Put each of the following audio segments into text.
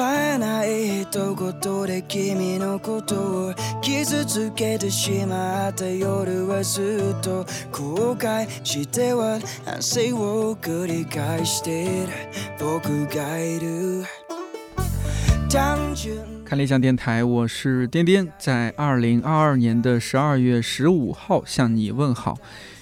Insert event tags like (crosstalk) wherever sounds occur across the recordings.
えない一言で君のことを傷つけてしまった夜はずっと後悔しては反省を繰り返している僕がいる単純看理想电台，我是颠颠，在二零二二年的十二月十五号向你问好。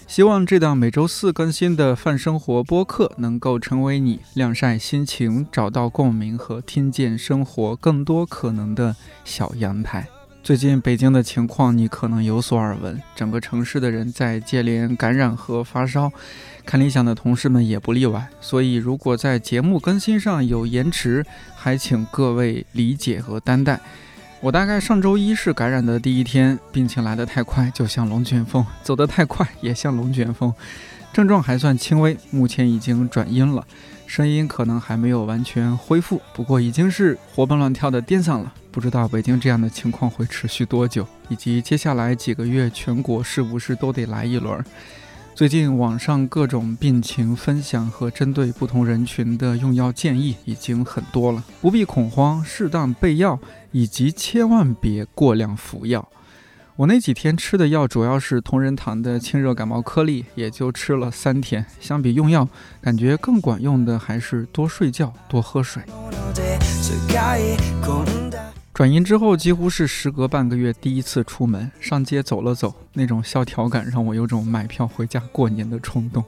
希望这档每周四更新的泛生活播客能够成为你晾晒心情、找到共鸣和听见生活更多可能的小阳台。最近北京的情况你可能有所耳闻，整个城市的人在接连感染和发烧，看理想的同事们也不例外。所以如果在节目更新上有延迟，还请各位理解和担待。我大概上周一是感染的第一天，病情来得太快，就像龙卷风；走得太快，也像龙卷风。症状还算轻微，目前已经转阴了，声音可能还没有完全恢复，不过已经是活蹦乱跳的颠嗓了。不知道北京这样的情况会持续多久，以及接下来几个月全国是不是都得来一轮？最近网上各种病情分享和针对不同人群的用药建议已经很多了，不必恐慌，适当备药，以及千万别过量服药。我那几天吃的药主要是同仁堂的清热感冒颗粒，也就吃了三天。相比用药，感觉更管用的还是多睡觉、多喝水。转阴之后，几乎是时隔半个月第一次出门上街走了走，那种萧条感让我有种买票回家过年的冲动。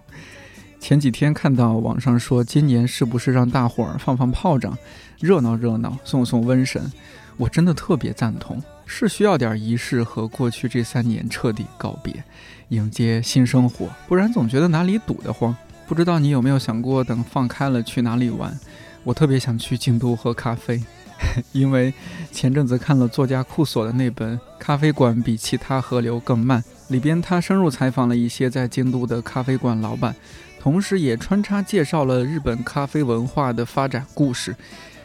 前几天看到网上说，今年是不是让大伙儿放放炮仗，热闹热闹，送送瘟神？我真的特别赞同，是需要点仪式和过去这三年彻底告别，迎接新生活，不然总觉得哪里堵得慌。不知道你有没有想过，等放开了去哪里玩？我特别想去京都喝咖啡。(laughs) 因为前阵子看了作家库索的那本《咖啡馆比其他河流更慢》，里边他深入采访了一些在京都的咖啡馆老板，同时也穿插介绍了日本咖啡文化的发展故事。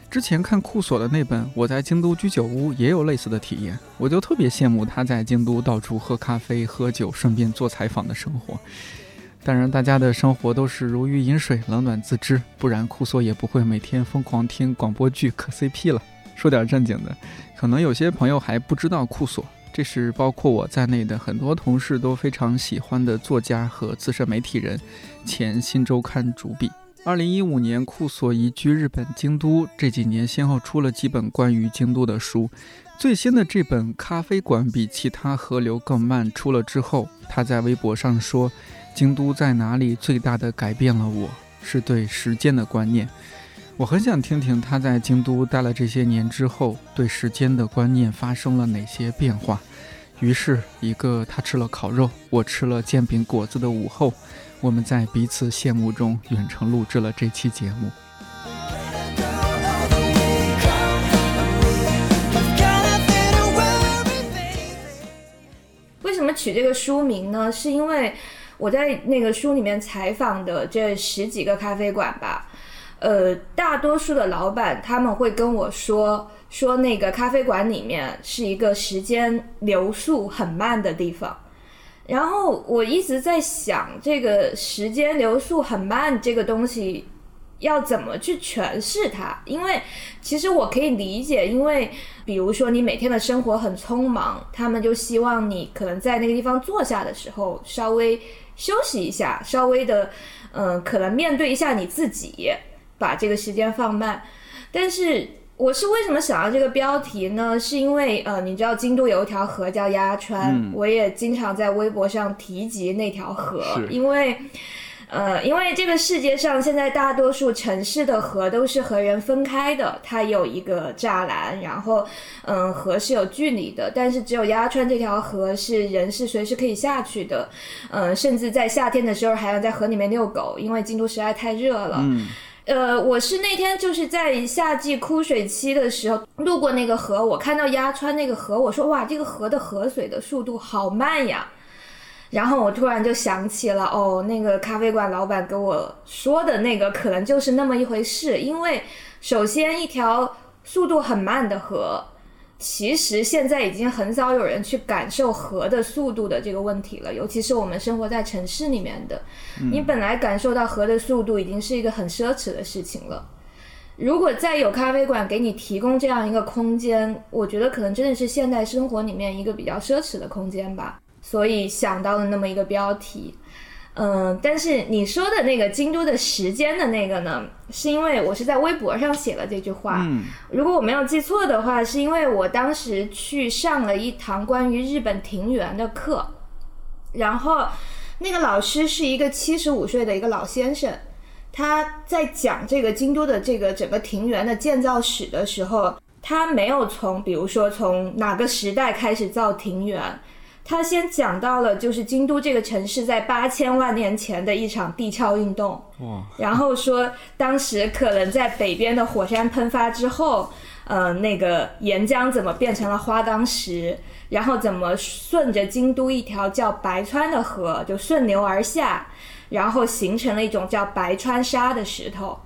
之前看库索的那本《我在京都居酒屋》也有类似的体验，我就特别羡慕他在京都到处喝咖啡、喝酒，顺便做采访的生活。当然，大家的生活都是如鱼饮水，冷暖自知，不然库索也不会每天疯狂听广播剧磕 CP 了。说点正经的，可能有些朋友还不知道库索，这是包括我在内的很多同事都非常喜欢的作家和资深媒体人，前新周刊主笔。二零一五年，库索移居日本京都，这几年先后出了几本关于京都的书。最新的这本《咖啡馆比其他河流更慢》出了之后，他在微博上说。京都在哪里最大的改变了我，是对时间的观念。我很想听听他在京都待了这些年之后，对时间的观念发生了哪些变化。于是，一个他吃了烤肉，我吃了煎饼果子的午后，我们在彼此羡慕中远程录制了这期节目。为什么取这个书名呢？是因为。我在那个书里面采访的这十几个咖啡馆吧，呃，大多数的老板他们会跟我说，说那个咖啡馆里面是一个时间流速很慢的地方。然后我一直在想，这个时间流速很慢这个东西。要怎么去诠释它？因为其实我可以理解，因为比如说你每天的生活很匆忙，他们就希望你可能在那个地方坐下的时候稍微休息一下，稍微的，嗯，可能面对一下你自己，把这个时间放慢。但是我是为什么想要这个标题呢？是因为呃，你知道京都有一条河叫鸭川，我也经常在微博上提及那条河，因为。呃，因为这个世界上现在大多数城市的河都是和人分开的，它有一个栅栏，然后，嗯，河是有距离的，但是只有鸭川这条河是人是随时可以下去的，嗯，甚至在夏天的时候还要在河里面遛狗，因为京都实在太热了。嗯，呃，我是那天就是在夏季枯水期的时候路过那个河，我看到鸭川那个河，我说哇，这个河的河水的速度好慢呀。然后我突然就想起了，哦，那个咖啡馆老板跟我说的那个，可能就是那么一回事。因为首先，一条速度很慢的河，其实现在已经很少有人去感受河的速度的这个问题了。尤其是我们生活在城市里面的，你本来感受到河的速度已经是一个很奢侈的事情了。如果再有咖啡馆给你提供这样一个空间，我觉得可能真的是现代生活里面一个比较奢侈的空间吧。所以想到了那么一个标题。嗯，但是你说的那个京都的时间的那个呢，是因为我是在微博上写了这句话。嗯，如果我没有记错的话，是因为我当时去上了一堂关于日本庭园的课，然后那个老师是一个七十五岁的一个老先生，他在讲这个京都的这个整个庭园的建造史的时候，他没有从比如说从哪个时代开始造庭园。他先讲到了，就是京都这个城市在八千万年前的一场地壳运动，然后说当时可能在北边的火山喷发之后，呃，那个岩浆怎么变成了花岗石，然后怎么顺着京都一条叫白川的河就顺流而下，然后形成了一种叫白川沙的石头。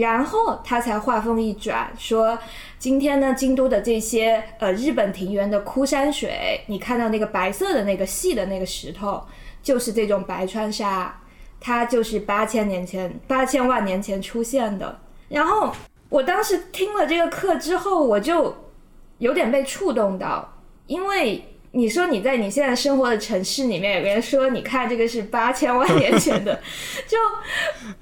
然后他才话锋一转，说：“今天呢，京都的这些呃日本庭园的枯山水，你看到那个白色的那个细的那个石头，就是这种白川沙，它就是八千年前、八千万年前出现的。”然后我当时听了这个课之后，我就有点被触动到，因为。你说你在你现在生活的城市里面，有人说你看这个是八千万年前的，(laughs) 就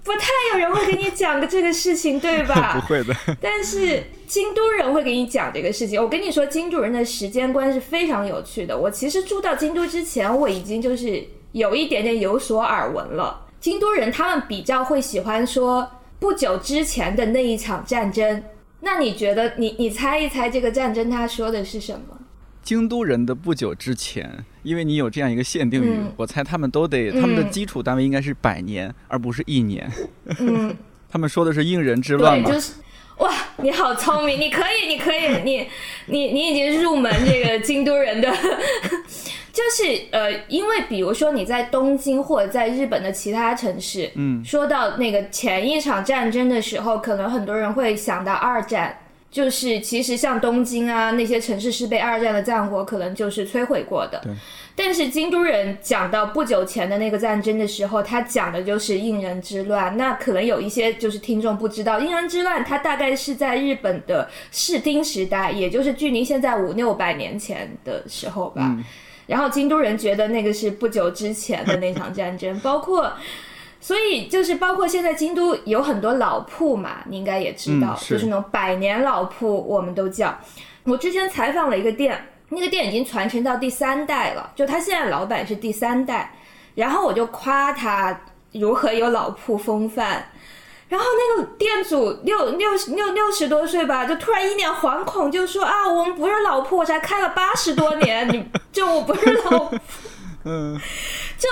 不太有人会给你讲个这个事情，对吧？(laughs) 不会的。但是京都人会给你讲这个事情。我跟你说，京都人的时间观是非常有趣的。我其实住到京都之前，我已经就是有一点点有所耳闻了。京都人他们比较会喜欢说不久之前的那一场战争。那你觉得，你你猜一猜这个战争他说的是什么？京都人的不久之前，因为你有这样一个限定语，我猜他们都得他们的基础单位应该是百年，而不是一年。嗯，(laughs) 他们说的是应人之乱嘛？就是哇，你好聪明，你可以，你可以，你你你已经入门这个京都人的，(laughs) 就是呃，因为比如说你在东京或者在日本的其他城市，嗯，说到那个前一场战争的时候，可能很多人会想到二战。就是其实像东京啊那些城市是被二战的战火可能就是摧毁过的，但是京都人讲到不久前的那个战争的时候，他讲的就是应人之乱。那可能有一些就是听众不知道，应人之乱它大概是在日本的室町时代，也就是距离现在五六百年前的时候吧。然后京都人觉得那个是不久之前的那场战争，包括。所以就是包括现在京都有很多老铺嘛，你应该也知道，就是那种百年老铺，我们都叫。我之前采访了一个店，那个店已经传承到第三代了，就他现在老板是第三代，然后我就夸他如何有老铺风范，然后那个店主六六六六十多岁吧，就突然一脸惶恐，就说啊，我们不是老铺，我才开了八十多年，你就我不是老铺，嗯，(laughs) 就。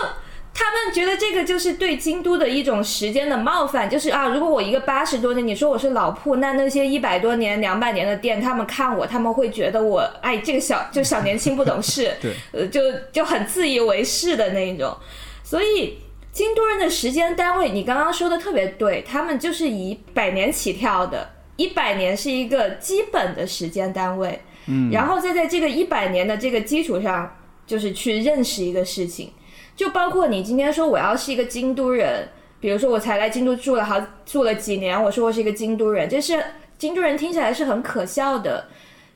他们觉得这个就是对京都的一种时间的冒犯，就是啊，如果我一个八十多年，你说我是老铺，那那些一百多年、两百年的店，他们看我，他们会觉得我，哎，这个小就小年轻不懂事，(laughs) 对，呃，就就很自以为是的那一种。所以京都人的时间单位，你刚刚说的特别对，他们就是以百年起跳的，一百年是一个基本的时间单位，嗯，然后再在这个一百年的这个基础上，就是去认识一个事情。就包括你今天说我要是一个京都人，比如说我才来京都住了好住了几年，我说我是一个京都人，这是京都人听起来是很可笑的。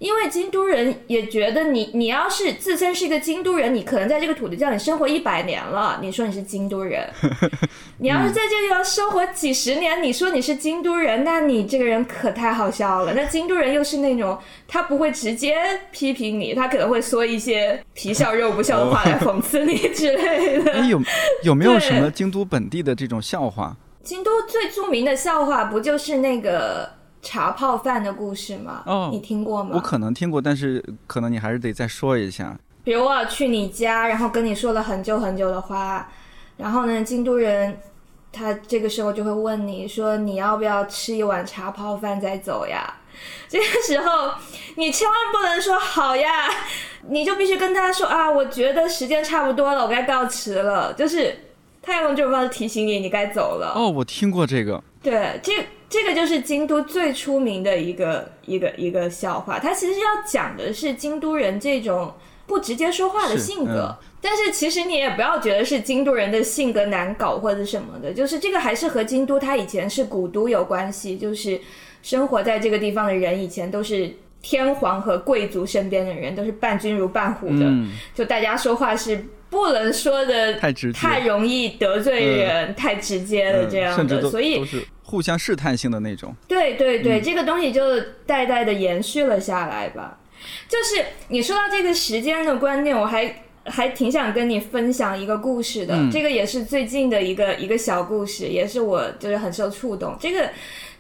因为京都人也觉得你，你要是自身是一个京都人，你可能在这个土地上你生活一百年了，你说你是京都人；(laughs) 你要是在这个地方生活几十年，你说你是京都人，那你这个人可太好笑了。那京都人又是那种他不会直接批评你，他可能会说一些皮笑肉不笑的话来讽刺你之类的。(laughs) 有有没有什么京都本地的这种笑话？京都最著名的笑话不就是那个？茶泡饭的故事吗？哦，你听过吗？我可能听过，但是可能你还是得再说一下。比如我去你家，然后跟你说了很久很久的话，然后呢，京都人他这个时候就会问你说你要不要吃一碗茶泡饭再走呀？(laughs) 这个时候你千万不能说好呀，(laughs) 你就必须跟他说啊，我觉得时间差不多了，我该告辞了。就是他要用这种方式提醒你，你该走了。哦，我听过这个。对，这。这个就是京都最出名的一个一个一个笑话，它其实要讲的是京都人这种不直接说话的性格。但是其实你也不要觉得是京都人的性格难搞或者什么的，就是这个还是和京都它以前是古都有关系，就是生活在这个地方的人以前都是天皇和贵族身边的人，都是伴君如伴虎的，就大家说话是不能说的太直，太容易得罪人，太直接的这样的，所以互相试探性的那种。对对对，这个东西就代代的延续了下来吧。就是你说到这个时间的观念，我还还挺想跟你分享一个故事的。这个也是最近的一个一个小故事，也是我就是很受触动。这个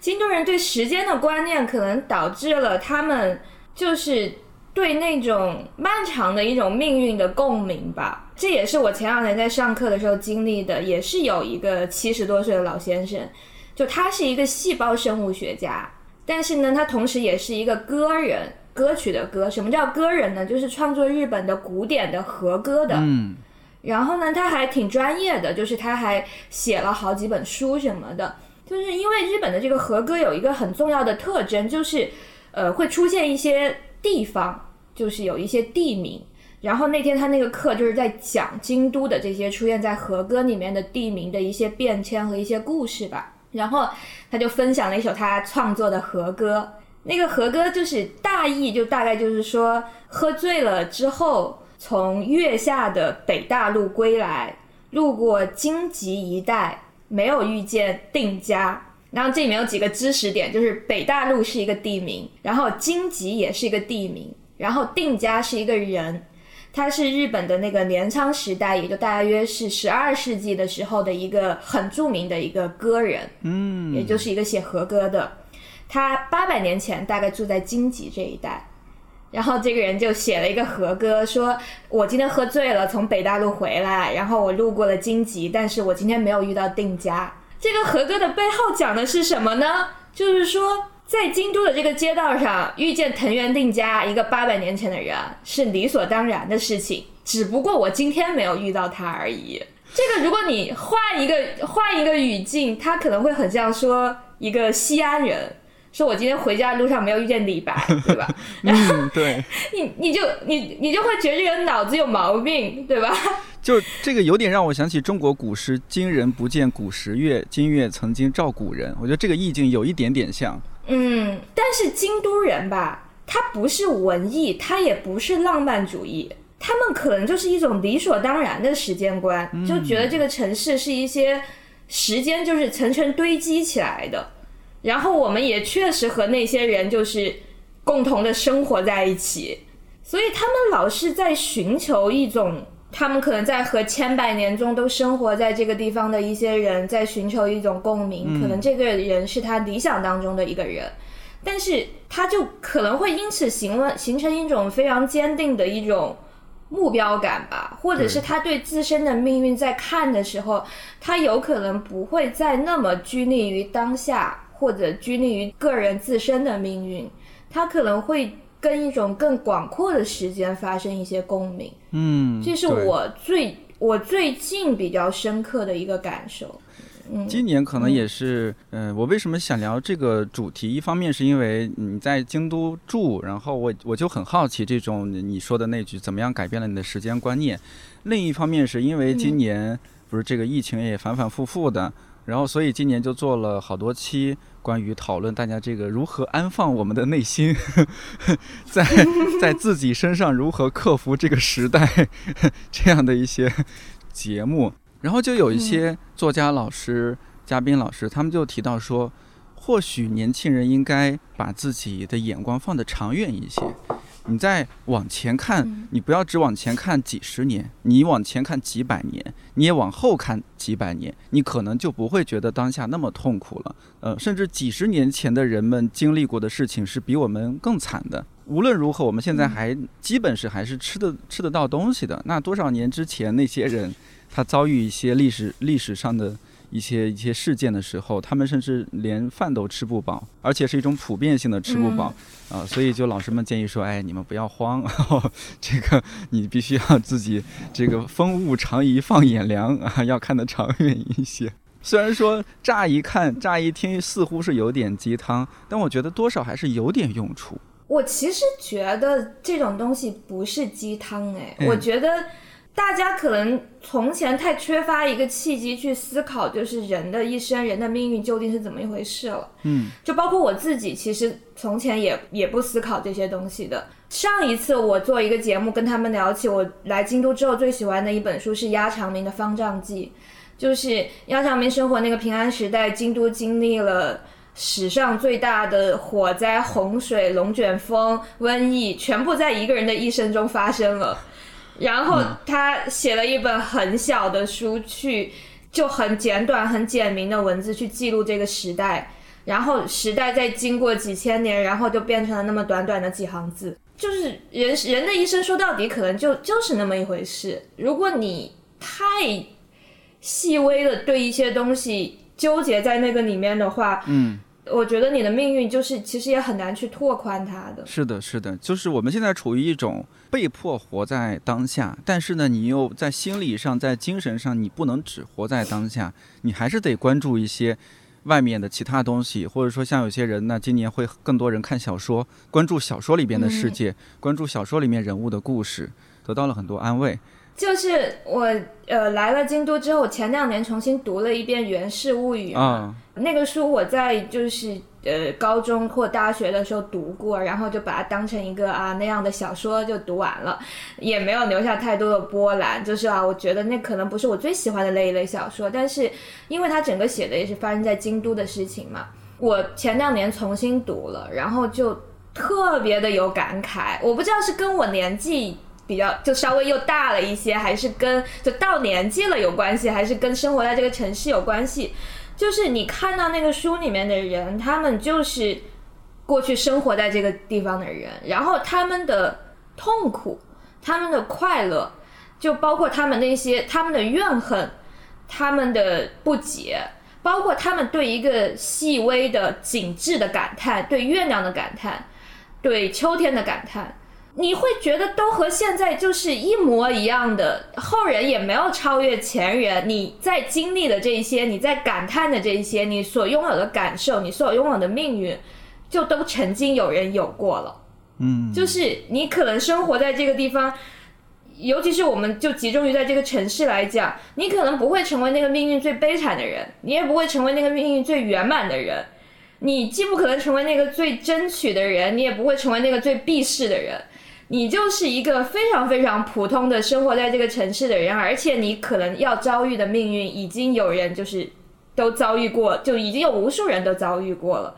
京都人对时间的观念，可能导致了他们就是对那种漫长的一种命运的共鸣吧。这也是我前两年在上课的时候经历的，也是有一个七十多岁的老先生，就他是一个细胞生物学家，但是呢，他同时也是一个歌人。歌曲的歌，什么叫歌人呢？就是创作日本的古典的和歌的。嗯，然后呢，他还挺专业的，就是他还写了好几本书什么的。就是因为日本的这个和歌有一个很重要的特征，就是呃会出现一些地方，就是有一些地名。然后那天他那个课就是在讲京都的这些出现在和歌里面的地名的一些变迁和一些故事吧。然后他就分享了一首他创作的和歌。那个和歌就是大意，就大概就是说，喝醉了之后，从月下的北大陆归来，路过荆棘一带，没有遇见定家。然后这里面有几个知识点，就是北大陆是一个地名，然后荆棘也是一个地名，然后定家是一个人，他是日本的那个镰仓时代，也就大约是十二世纪的时候的一个很著名的一个歌人，嗯，也就是一个写和歌的。他八百年前大概住在荆棘这一带，然后这个人就写了一个和歌，说我今天喝醉了，从北大陆回来，然后我路过了荆棘，但是我今天没有遇到定家。这个和歌的背后讲的是什么呢？就是说，在京都的这个街道上遇见藤原定家，一个八百年前的人，是理所当然的事情，只不过我今天没有遇到他而已。这个如果你换一个换一个语境，他可能会很像说一个西安人。说我今天回家的路上没有遇见李白，对吧？(laughs) 嗯，对。(laughs) 你你就你你就会觉得这个人脑子有毛病，对吧？就这个有点让我想起中国古诗“今人不见古时月，今月曾经照古人”。我觉得这个意境有一点点像。嗯，但是京都人吧，他不是文艺，他也不是浪漫主义，他们可能就是一种理所当然的时间观，就觉得这个城市是一些时间就是层层堆积起来的。然后我们也确实和那些人就是共同的生活在一起，所以他们老是在寻求一种，他们可能在和千百年中都生活在这个地方的一些人在寻求一种共鸣，可能这个人是他理想当中的一个人，但是他就可能会因此形了形成一种非常坚定的一种目标感吧，或者是他对自身的命运在看的时候，他有可能不会再那么拘泥于当下。或者拘泥于个人自身的命运，他可能会跟一种更广阔的时间发生一些共鸣。嗯，这是我最我最近比较深刻的一个感受。嗯，今年可能也是，嗯，我为什么想聊这个主题？一方面是因为你在京都住，然后我我就很好奇这种你说的那句怎么样改变了你的时间观念。另一方面是因为今年不是这个疫情也反反复复的。然后，所以今年就做了好多期关于讨论大家这个如何安放我们的内心，(laughs) 在 (laughs) 在自己身上如何克服这个时代 (laughs) 这样的一些节目。然后就有一些作家老师、嘉宾老师，他们就提到说，或许年轻人应该把自己的眼光放得长远一些。你再往前看，你不要只往前看几十年，你往前看几百年，你也往后看几百年，你可能就不会觉得当下那么痛苦了。呃，甚至几十年前的人们经历过的事情是比我们更惨的。无论如何，我们现在还基本是还是吃的吃得到东西的。那多少年之前那些人，他遭遇一些历史历史上的。一些一些事件的时候，他们甚至连饭都吃不饱，而且是一种普遍性的吃不饱啊，所以就老师们建议说，哎，你们不要慌，这个你必须要自己这个风物长宜放眼量啊，要看得长远一些。虽然说乍一看、乍一听似乎是有点鸡汤，但我觉得多少还是有点用处。我其实觉得这种东西不是鸡汤，哎，我觉得。大家可能从前太缺乏一个契机去思考，就是人的一生、人的命运究竟是怎么一回事了。嗯，就包括我自己，其实从前也也不思考这些东西的。上一次我做一个节目，跟他们聊起我来京都之后最喜欢的一本书是鸭长明的《方丈记》，就是鸭长明生活那个平安时代，京都经历了史上最大的火灾、洪水、龙卷风、瘟疫，全部在一个人的一生中发生了。然后他写了一本很小的书，去就很简短、很简明的文字去记录这个时代。然后时代在经过几千年，然后就变成了那么短短的几行字。就是人人的一生说到底，可能就就是那么一回事。如果你太细微的对一些东西纠结在那个里面的话，嗯。我觉得你的命运就是其实也很难去拓宽它的。是的，是的，就是我们现在处于一种被迫活在当下，但是呢，你又在心理上、在精神上，你不能只活在当下，你还是得关注一些外面的其他东西，或者说像有些人呢，今年会更多人看小说，关注小说里边的世界，关注小说里面人物的故事，得到了很多安慰。就是我呃来了京都之后，前两年重新读了一遍《源氏物语》嗯，那个书我在就是呃高中或大学的时候读过，然后就把它当成一个啊那样的小说就读完了，也没有留下太多的波澜。就是啊，我觉得那可能不是我最喜欢的那一类小说，但是因为它整个写的也是发生在京都的事情嘛，我前两年重新读了，然后就特别的有感慨。我不知道是跟我年纪。比较就稍微又大了一些，还是跟就到年纪了有关系，还是跟生活在这个城市有关系？就是你看到那个书里面的人，他们就是过去生活在这个地方的人，然后他们的痛苦、他们的快乐，就包括他们那些他们的怨恨、他们的不解，包括他们对一个细微的景致的感叹，对月亮的感叹，对秋天的感叹。你会觉得都和现在就是一模一样的，后人也没有超越前人。你在经历的这一些，你在感叹的这一些，你所拥有的感受，你所拥有的命运，就都曾经有人有过了。嗯，就是你可能生活在这个地方，尤其是我们就集中于在这个城市来讲，你可能不会成为那个命运最悲惨的人，你也不会成为那个命运最圆满的人。你既不可能成为那个最争取的人，你也不会成为那个最避世的人。你就是一个非常非常普通的生活在这个城市的人，而且你可能要遭遇的命运，已经有人就是都遭遇过，就已经有无数人都遭遇过了。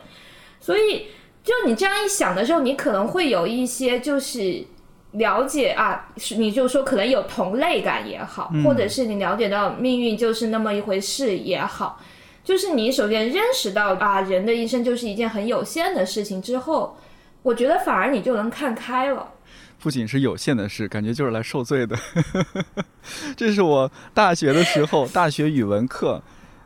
所以，就你这样一想的时候，你可能会有一些就是了解啊，你就说可能有同类感也好，或者是你了解到命运就是那么一回事也好，就是你首先认识到啊，人的一生就是一件很有限的事情之后，我觉得反而你就能看开了。不仅是有限的事，感觉就是来受罪的。(laughs) 这是我大学的时候，大学语文课，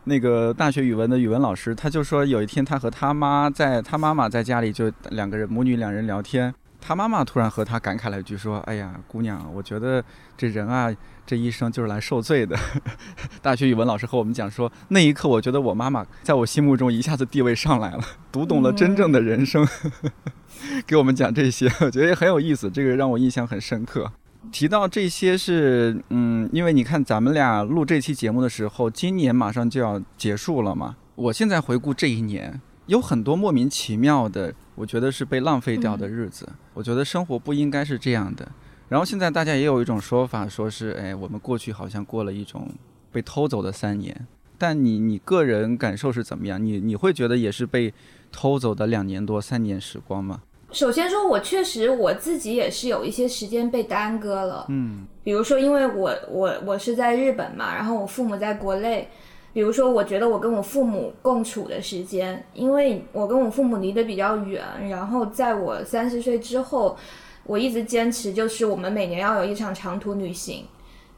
那个大学语文的语文老师，他就说有一天他和他妈在，他妈妈在家里就两个人母女两人聊天，他妈妈突然和他感慨了一句说：“哎呀，姑娘，我觉得这人啊，这一生就是来受罪的。(laughs) ”大学语文老师和我们讲说，那一刻我觉得我妈妈在我心目中一下子地位上来了，读懂了真正的人生。(laughs) (laughs) 给我们讲这些，(laughs) 我觉得也很有意思，这个让我印象很深刻。提到这些是，嗯，因为你看咱们俩录这期节目的时候，今年马上就要结束了嘛。我现在回顾这一年，有很多莫名其妙的，我觉得是被浪费掉的日子。我觉得生活不应该是这样的。然后现在大家也有一种说法，说是，哎，我们过去好像过了一种被偷走的三年。但你你个人感受是怎么样？你你会觉得也是被偷走的两年多、三年时光吗？首先说，我确实我自己也是有一些时间被耽搁了。嗯，比如说，因为我我我是在日本嘛，然后我父母在国内。比如说，我觉得我跟我父母共处的时间，因为我跟我父母离得比较远，然后在我三十岁之后，我一直坚持就是我们每年要有一场长途旅行，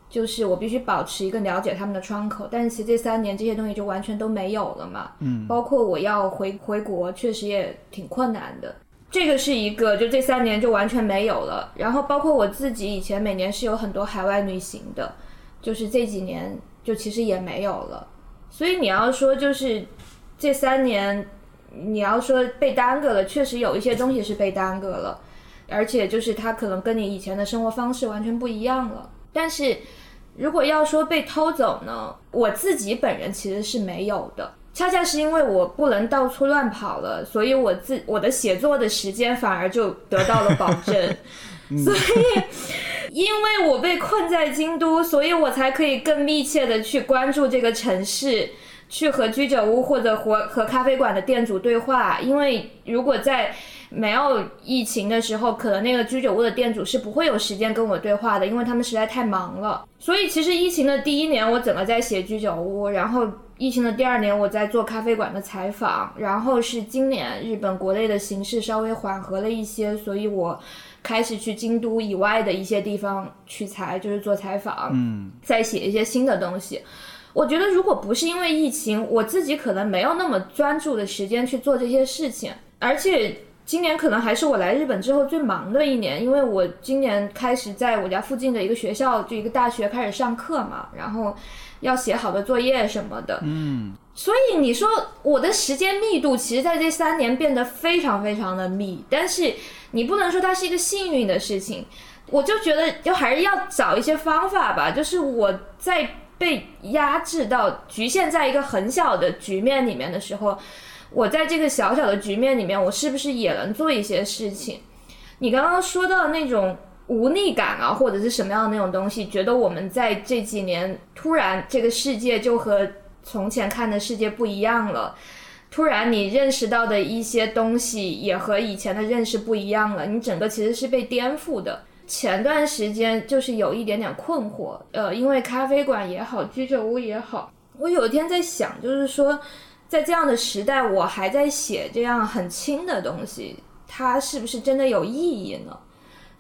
就是我必须保持一个了解他们的窗口。但是其实这三年这些东西就完全都没有了嘛。嗯，包括我要回回国，确实也挺困难的。这个是一个，就这三年就完全没有了。然后包括我自己以前每年是有很多海外旅行的，就是这几年就其实也没有了。所以你要说就是这三年，你要说被耽搁了，确实有一些东西是被耽搁了，而且就是它可能跟你以前的生活方式完全不一样了。但是如果要说被偷走呢，我自己本人其实是没有的。恰恰是因为我不能到处乱跑了，所以我自我的写作的时间反而就得到了保证。(laughs) 所以，因为我被困在京都，所以我才可以更密切的去关注这个城市，去和居酒屋或者和和咖啡馆的店主对话。因为如果在没有疫情的时候，可能那个居酒屋的店主是不会有时间跟我对话的，因为他们实在太忙了。所以，其实疫情的第一年，我整个在写居酒屋，然后疫情的第二年，我在做咖啡馆的采访，然后是今年日本国内的形势稍微缓和了一些，所以我开始去京都以外的一些地方取材，就是做采访，嗯，再写一些新的东西。我觉得，如果不是因为疫情，我自己可能没有那么专注的时间去做这些事情，而且。今年可能还是我来日本之后最忙的一年，因为我今年开始在我家附近的一个学校，就一个大学开始上课嘛，然后要写好多作业什么的。嗯，所以你说我的时间密度，其实在这三年变得非常非常的密，但是你不能说它是一个幸运的事情。我就觉得，就还是要找一些方法吧。就是我在被压制到局限在一个很小的局面里面的时候。我在这个小小的局面里面，我是不是也能做一些事情？你刚刚说到那种无力感啊，或者是什么样的那种东西，觉得我们在这几年突然这个世界就和从前看的世界不一样了，突然你认识到的一些东西也和以前的认识不一样了，你整个其实是被颠覆的。前段时间就是有一点点困惑，呃，因为咖啡馆也好，居酒屋也好，我有一天在想，就是说。在这样的时代，我还在写这样很轻的东西，它是不是真的有意义呢？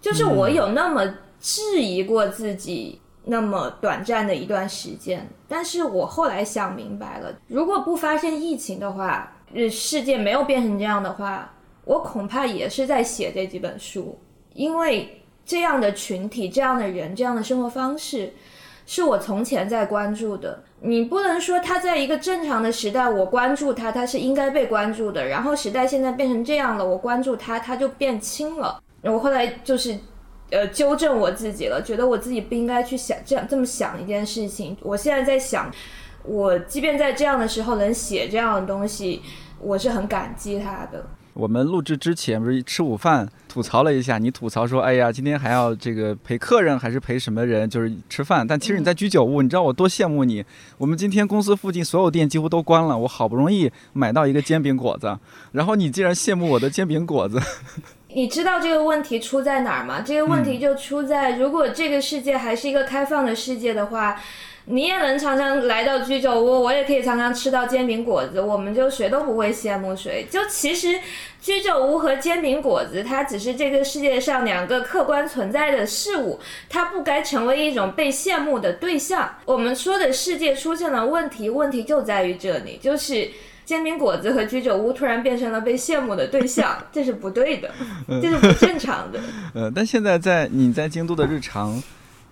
就是我有那么质疑过自己那么短暂的一段时间，但是我后来想明白了，如果不发生疫情的话，世界没有变成这样的话，我恐怕也是在写这几本书，因为这样的群体、这样的人、这样的生活方式，是我从前在关注的。你不能说他在一个正常的时代，我关注他，他是应该被关注的。然后时代现在变成这样了，我关注他，他就变轻了。我后来就是，呃，纠正我自己了，觉得我自己不应该去想这样这么想一件事情。我现在在想，我即便在这样的时候能写这样的东西，我是很感激他的。我们录制之前不是吃午饭吐槽了一下，你吐槽说，哎呀，今天还要这个陪客人还是陪什么人，就是吃饭。但其实你在居酒屋，你知道我多羡慕你。我们今天公司附近所有店几乎都关了，我好不容易买到一个煎饼果子，然后你竟然羡慕我的煎饼果子。(laughs) 你知道这个问题出在哪儿吗？这个问题就出在，如果这个世界还是一个开放的世界的话。你也能常常来到居酒屋，我也可以常常吃到煎饼果子，我们就谁都不会羡慕谁。就其实，居酒屋和煎饼果子，它只是这个世界上两个客观存在的事物，它不该成为一种被羡慕的对象。我们说的世界出现了问题，问题就在于这里，就是煎饼果子和居酒屋突然变成了被羡慕的对象，这是不对的，这是不正常的。呃，但现在在你在京都的日常。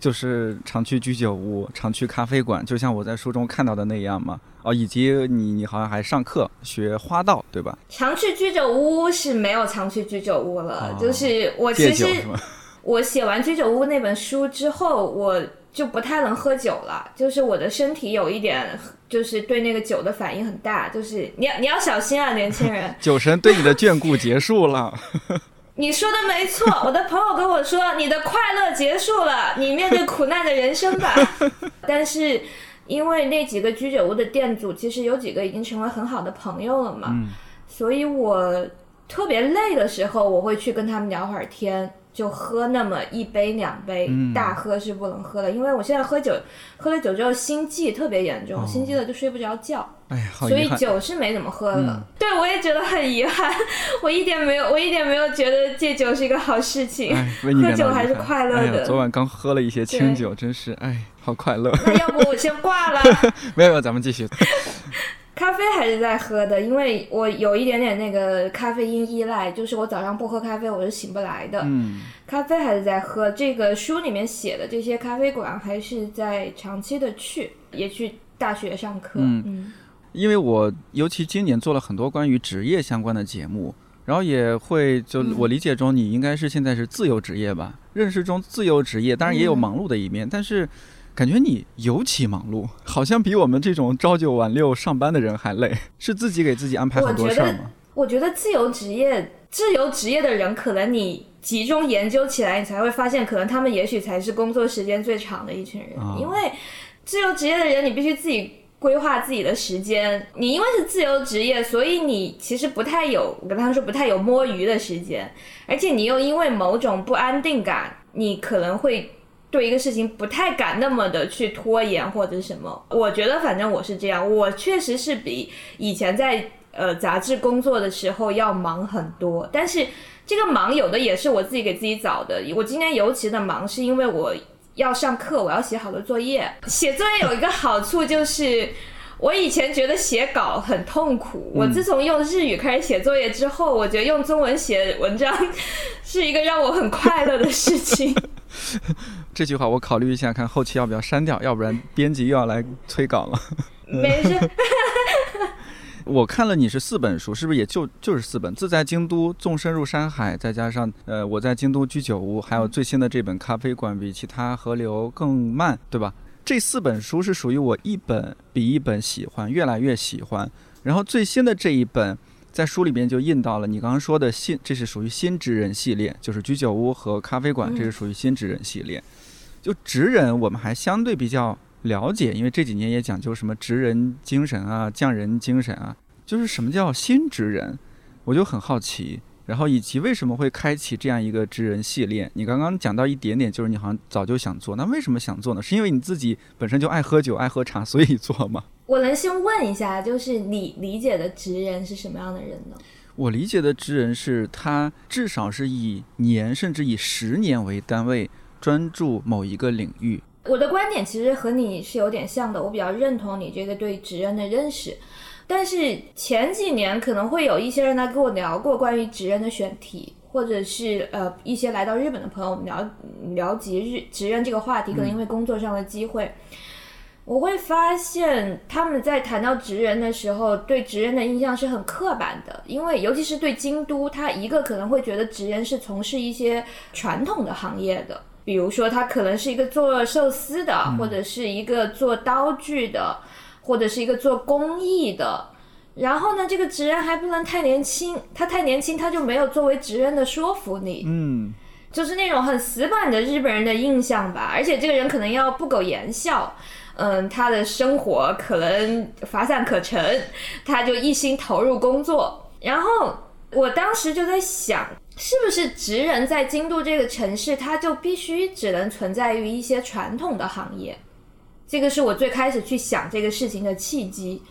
就是常去居酒屋，常去咖啡馆，就像我在书中看到的那样嘛。哦，以及你，你好像还上课学花道，对吧？常去居酒屋是没有常去居酒屋了，就是我其实 (laughs) 我写完居酒屋那本书之后，我就不太能喝酒了，就是我的身体有一点，就是对那个酒的反应很大，就是你要你要小心啊，年轻人，(laughs) 酒神对你的眷顾结束了。你说的没错，(laughs) 我的朋友跟我说，你的快乐结束了，你面对苦难的人生吧。(laughs) 但是，因为那几个居酒屋的店主，其实有几个已经成为很好的朋友了嘛，所以我特别累的时候，我会去跟他们聊会儿天。就喝那么一杯两杯，大喝是不能喝的，因为我现在喝酒，喝了酒之后心悸特别严重，心悸了就睡不着觉。哎呀，所以酒是没怎么喝的。对，我也觉得很遗憾，我一点没有，我一点没有觉得戒酒是一个好事情。喝酒还是快乐的。昨晚刚喝了一些清酒，真是哎，好快乐。那要不我先挂了？(laughs) 没有，没有，咱们继续。(laughs) 咖啡还是在喝的，因为我有一点点那个咖啡因依赖，就是我早上不喝咖啡我是醒不来的。嗯，咖啡还是在喝。这个书里面写的这些咖啡馆还是在长期的去，也去大学上课。嗯，因为我尤其今年做了很多关于职业相关的节目，然后也会就我理解中你应该是现在是自由职业吧？认识中自由职业当然也有忙碌的一面，但是。感觉你尤其忙碌，好像比我们这种朝九晚六上班的人还累。是自己给自己安排很多事儿吗？我觉得自由职业，自由职业的人，可能你集中研究起来，你才会发现，可能他们也许才是工作时间最长的一群人。因为自由职业的人，你必须自己规划自己的时间。你因为是自由职业，所以你其实不太有，我跟他们说不太有摸鱼的时间，而且你又因为某种不安定感，你可能会。对一个事情不太敢那么的去拖延或者什么，我觉得反正我是这样，我确实是比以前在呃杂志工作的时候要忙很多。但是这个忙有的也是我自己给自己找的。我今天尤其的忙，是因为我要上课，我要写好多作业。写作业有一个好处就是，我以前觉得写稿很痛苦，我自从用日语开始写作业之后，我觉得用中文写文章是一个让我很快乐的事情。(laughs) 这句话我考虑一下，看后期要不要删掉，要不然编辑又要来催稿了。没事。我看了你是四本书，是不是也就就是四本？自在京都，纵深入山海，再加上呃我在京都居酒屋，还有最新的这本咖啡馆比其他河流更慢，对吧？这四本书是属于我一本比一本喜欢，越来越喜欢。然后最新的这一本。在书里边就印到了你刚刚说的新，这是属于新职人系列，就是居酒屋和咖啡馆，这是属于新职人系列。就职人，我们还相对比较了解，因为这几年也讲究什么职人精神啊、匠人精神啊。就是什么叫新职人，我就很好奇。然后以及为什么会开启这样一个职人系列？你刚刚讲到一点点，就是你好像早就想做，那为什么想做呢？是因为你自己本身就爱喝酒、爱喝茶，所以做吗？(laughs) 我能先问一下，就是你理解的职人是什么样的人呢？我理解的职人是他至少是以年甚至以十年为单位，专注某一个领域。我的观点其实和你是有点像的，我比较认同你这个对职人的认识。但是前几年可能会有一些人来跟我聊过关于职人的选题，或者是呃一些来到日本的朋友我们聊聊及日职人这个话题，可能因为工作上的机会。我会发现他们在谈到职人的时候，对职人的印象是很刻板的，因为尤其是对京都，他一个可能会觉得职人是从事一些传统的行业的，比如说他可能是一个做寿司的，或者是一个做刀具的，或者是一个做工艺的。然后呢，这个职人还不能太年轻，他太年轻他就没有作为职人的说服力。嗯，就是那种很死板的日本人的印象吧，而且这个人可能要不苟言笑。嗯，他的生活可能乏善可陈，他就一心投入工作。然后我当时就在想，是不是职人在京都这个城市，他就必须只能存在于一些传统的行业？这个是我最开始去想这个事情的契机。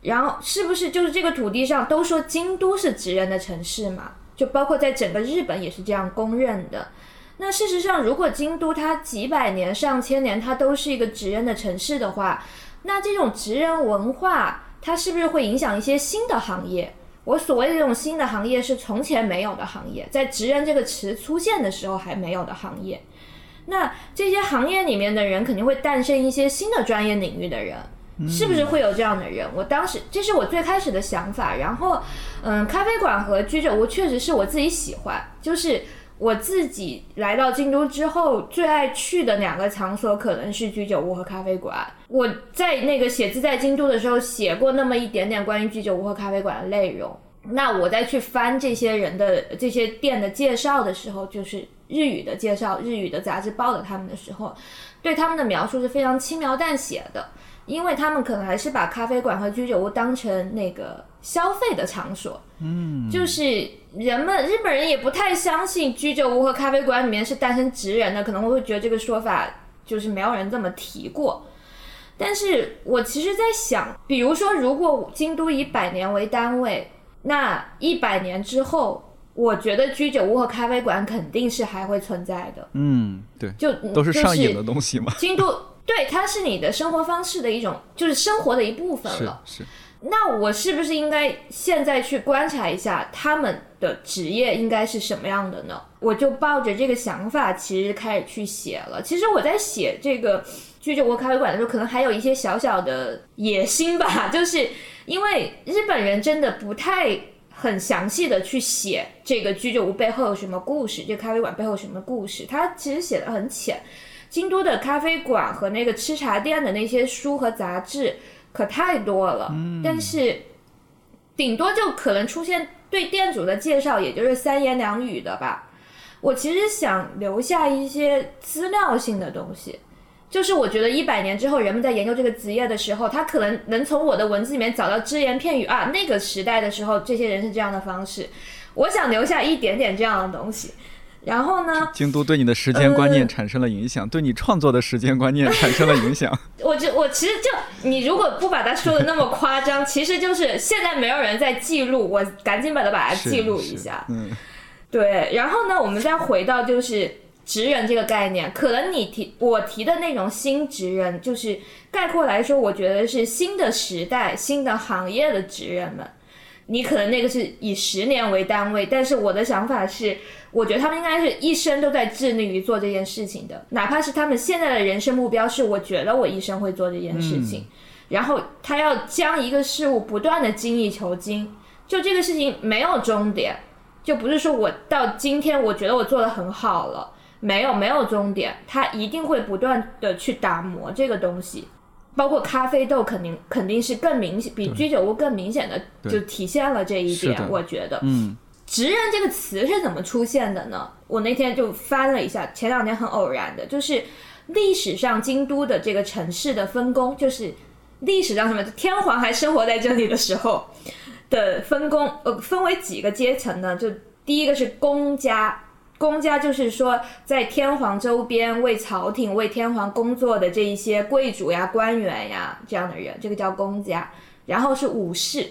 然后是不是就是这个土地上都说京都是职人的城市嘛？就包括在整个日本也是这样公认的。那事实上，如果京都它几百年、上千年，它都是一个职人的城市的话，那这种职人文化，它是不是会影响一些新的行业？我所谓的这种新的行业，是从前没有的行业，在职人这个词出现的时候还没有的行业。那这些行业里面的人，肯定会诞生一些新的专业领域的人，是不是会有这样的人？我当时这是我最开始的想法。然后，嗯，咖啡馆和居酒屋确实是我自己喜欢，就是。我自己来到京都之后，最爱去的两个场所可能是居酒屋和咖啡馆。我在那个写字在京都的时候，写过那么一点点关于居酒屋和咖啡馆的内容。那我再去翻这些人的这些店的介绍的时候，就是日语的介绍，日语的杂志报道他们的时候，对他们的描述是非常轻描淡写的，因为他们可能还是把咖啡馆和居酒屋当成那个消费的场所。嗯，就是人们日本人也不太相信居酒屋和咖啡馆里面是诞生职人的，可能会觉得这个说法就是没有人这么提过。但是我其实在想，比如说，如果京都以百年为单位，那一百年之后，我觉得居酒屋和咖啡馆肯定是还会存在的。嗯，对，就都是上瘾的东西嘛。京都对，它是你的生活方式的一种，就是生活的一部分了。是。那我是不是应该现在去观察一下他们的职业应该是什么样的呢？我就抱着这个想法，其实开始去写了。其实我在写这个居酒屋咖啡馆的时候，可能还有一些小小的野心吧，(laughs) 就是因为日本人真的不太很详细的去写这个居酒屋背后有什么故事，这咖啡馆背后什么故事，他其实写的很浅。京都的咖啡馆和那个吃茶店的那些书和杂志可太多了，但是顶多就可能出现对店主的介绍，也就是三言两语的吧。我其实想留下一些资料性的东西，就是我觉得一百年之后，人们在研究这个职业的时候，他可能能从我的文字里面找到只言片语啊，那个时代的时候，这些人是这样的方式。我想留下一点点这样的东西。然后呢？京都对你的时间观念产生了影响，对你创作的时间观念产生了影响。(laughs) 我就我其实就你如果不把它说的那么夸张，(laughs) 其实就是现在没有人在记录，我赶紧把它把它记录一下。嗯，对。然后呢，我们再回到就是职人这个概念，可能你提我提的那种新职人，就是概括来说，我觉得是新的时代、新的行业的职人们。你可能那个是以十年为单位，但是我的想法是，我觉得他们应该是一生都在致力于做这件事情的，哪怕是他们现在的人生目标是，我觉得我一生会做这件事情，然后他要将一个事物不断的精益求精，就这个事情没有终点，就不是说我到今天我觉得我做的很好了，没有没有终点，他一定会不断的去打磨这个东西。包括咖啡豆，肯定肯定是更明显，比居酒屋更明显的就体现了这一点。我觉得，嗯，职人这个词是怎么出现的呢？我那天就翻了一下，前两天很偶然的，就是历史上京都的这个城市的分工，就是历史上什么天皇还生活在这里的时候的分工，呃，分为几个阶层呢？就第一个是公家。公家就是说，在天皇周边为朝廷、为天皇工作的这一些贵族呀、官员呀这样的人，这个叫公家。然后是武士，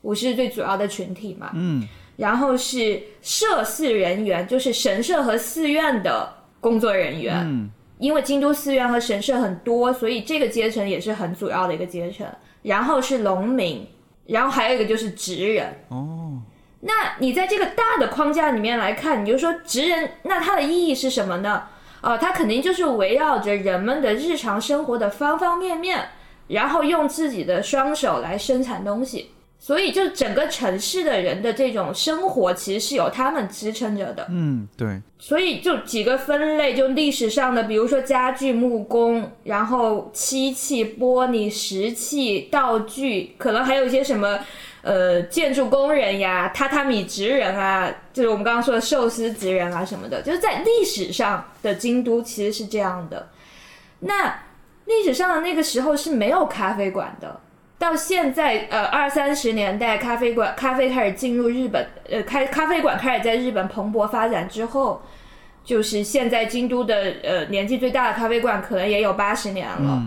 武士是最主要的群体嘛。嗯。然后是社寺人员，就是神社和寺院的工作人员。嗯。因为京都寺院和神社很多，所以这个阶层也是很主要的一个阶层。然后是农民，然后还有一个就是职人。哦。那你在这个大的框架里面来看，你就说职人，那它的意义是什么呢？哦，它肯定就是围绕着人们的日常生活的方方面面，然后用自己的双手来生产东西。所以，就整个城市的人的这种生活，其实是由他们支撑着的。嗯，对。所以，就几个分类，就历史上的，比如说家具、木工，然后漆器、玻璃、石器、道具，可能还有一些什么。呃，建筑工人呀，榻榻米职人啊，就是我们刚刚说的寿司职人啊什么的，就是在历史上的京都其实是这样的。那历史上的那个时候是没有咖啡馆的，到现在呃二三十年代，咖啡馆咖啡开始进入日本，呃开咖啡馆开始在日本蓬勃发展之后，就是现在京都的呃年纪最大的咖啡馆可能也有八十年了。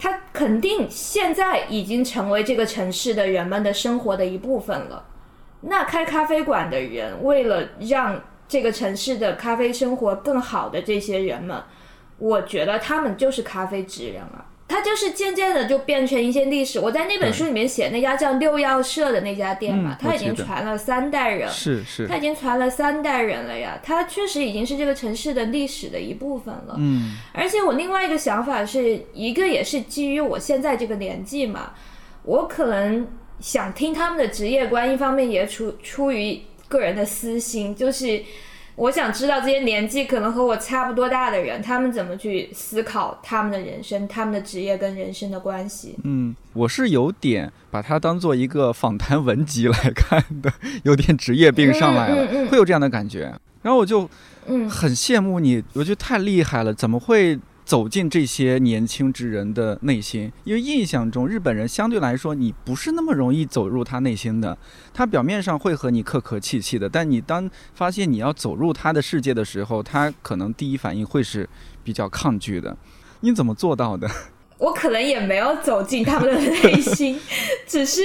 他肯定现在已经成为这个城市的人们的生活的一部分了。那开咖啡馆的人，为了让这个城市的咖啡生活更好的这些人们，我觉得他们就是咖啡职人了。它就是渐渐的就变成一些历史。我在那本书里面写那家叫六曜社的那家店嘛，它已经传了三代人，是是，它已经传了三代人了呀。它确实已经是这个城市的历史的一部分了。嗯，而且我另外一个想法是一个也是基于我现在这个年纪嘛，我可能想听他们的职业观，一方面也出出于个人的私心，就是。我想知道这些年纪可能和我差不多大的人，他们怎么去思考他们的人生、他们的职业跟人生的关系。嗯，我是有点把它当做一个访谈文集来看的，有点职业病上来了，会有这样的感觉。然后我就，嗯，很羡慕你，我觉得太厉害了，怎么会？走进这些年轻之人的内心，因为印象中日本人相对来说，你不是那么容易走入他内心的。他表面上会和你客客气气的，但你当发现你要走入他的世界的时候，他可能第一反应会是比较抗拒的。你怎么做到的？我可能也没有走进他们的内心，(laughs) 只是，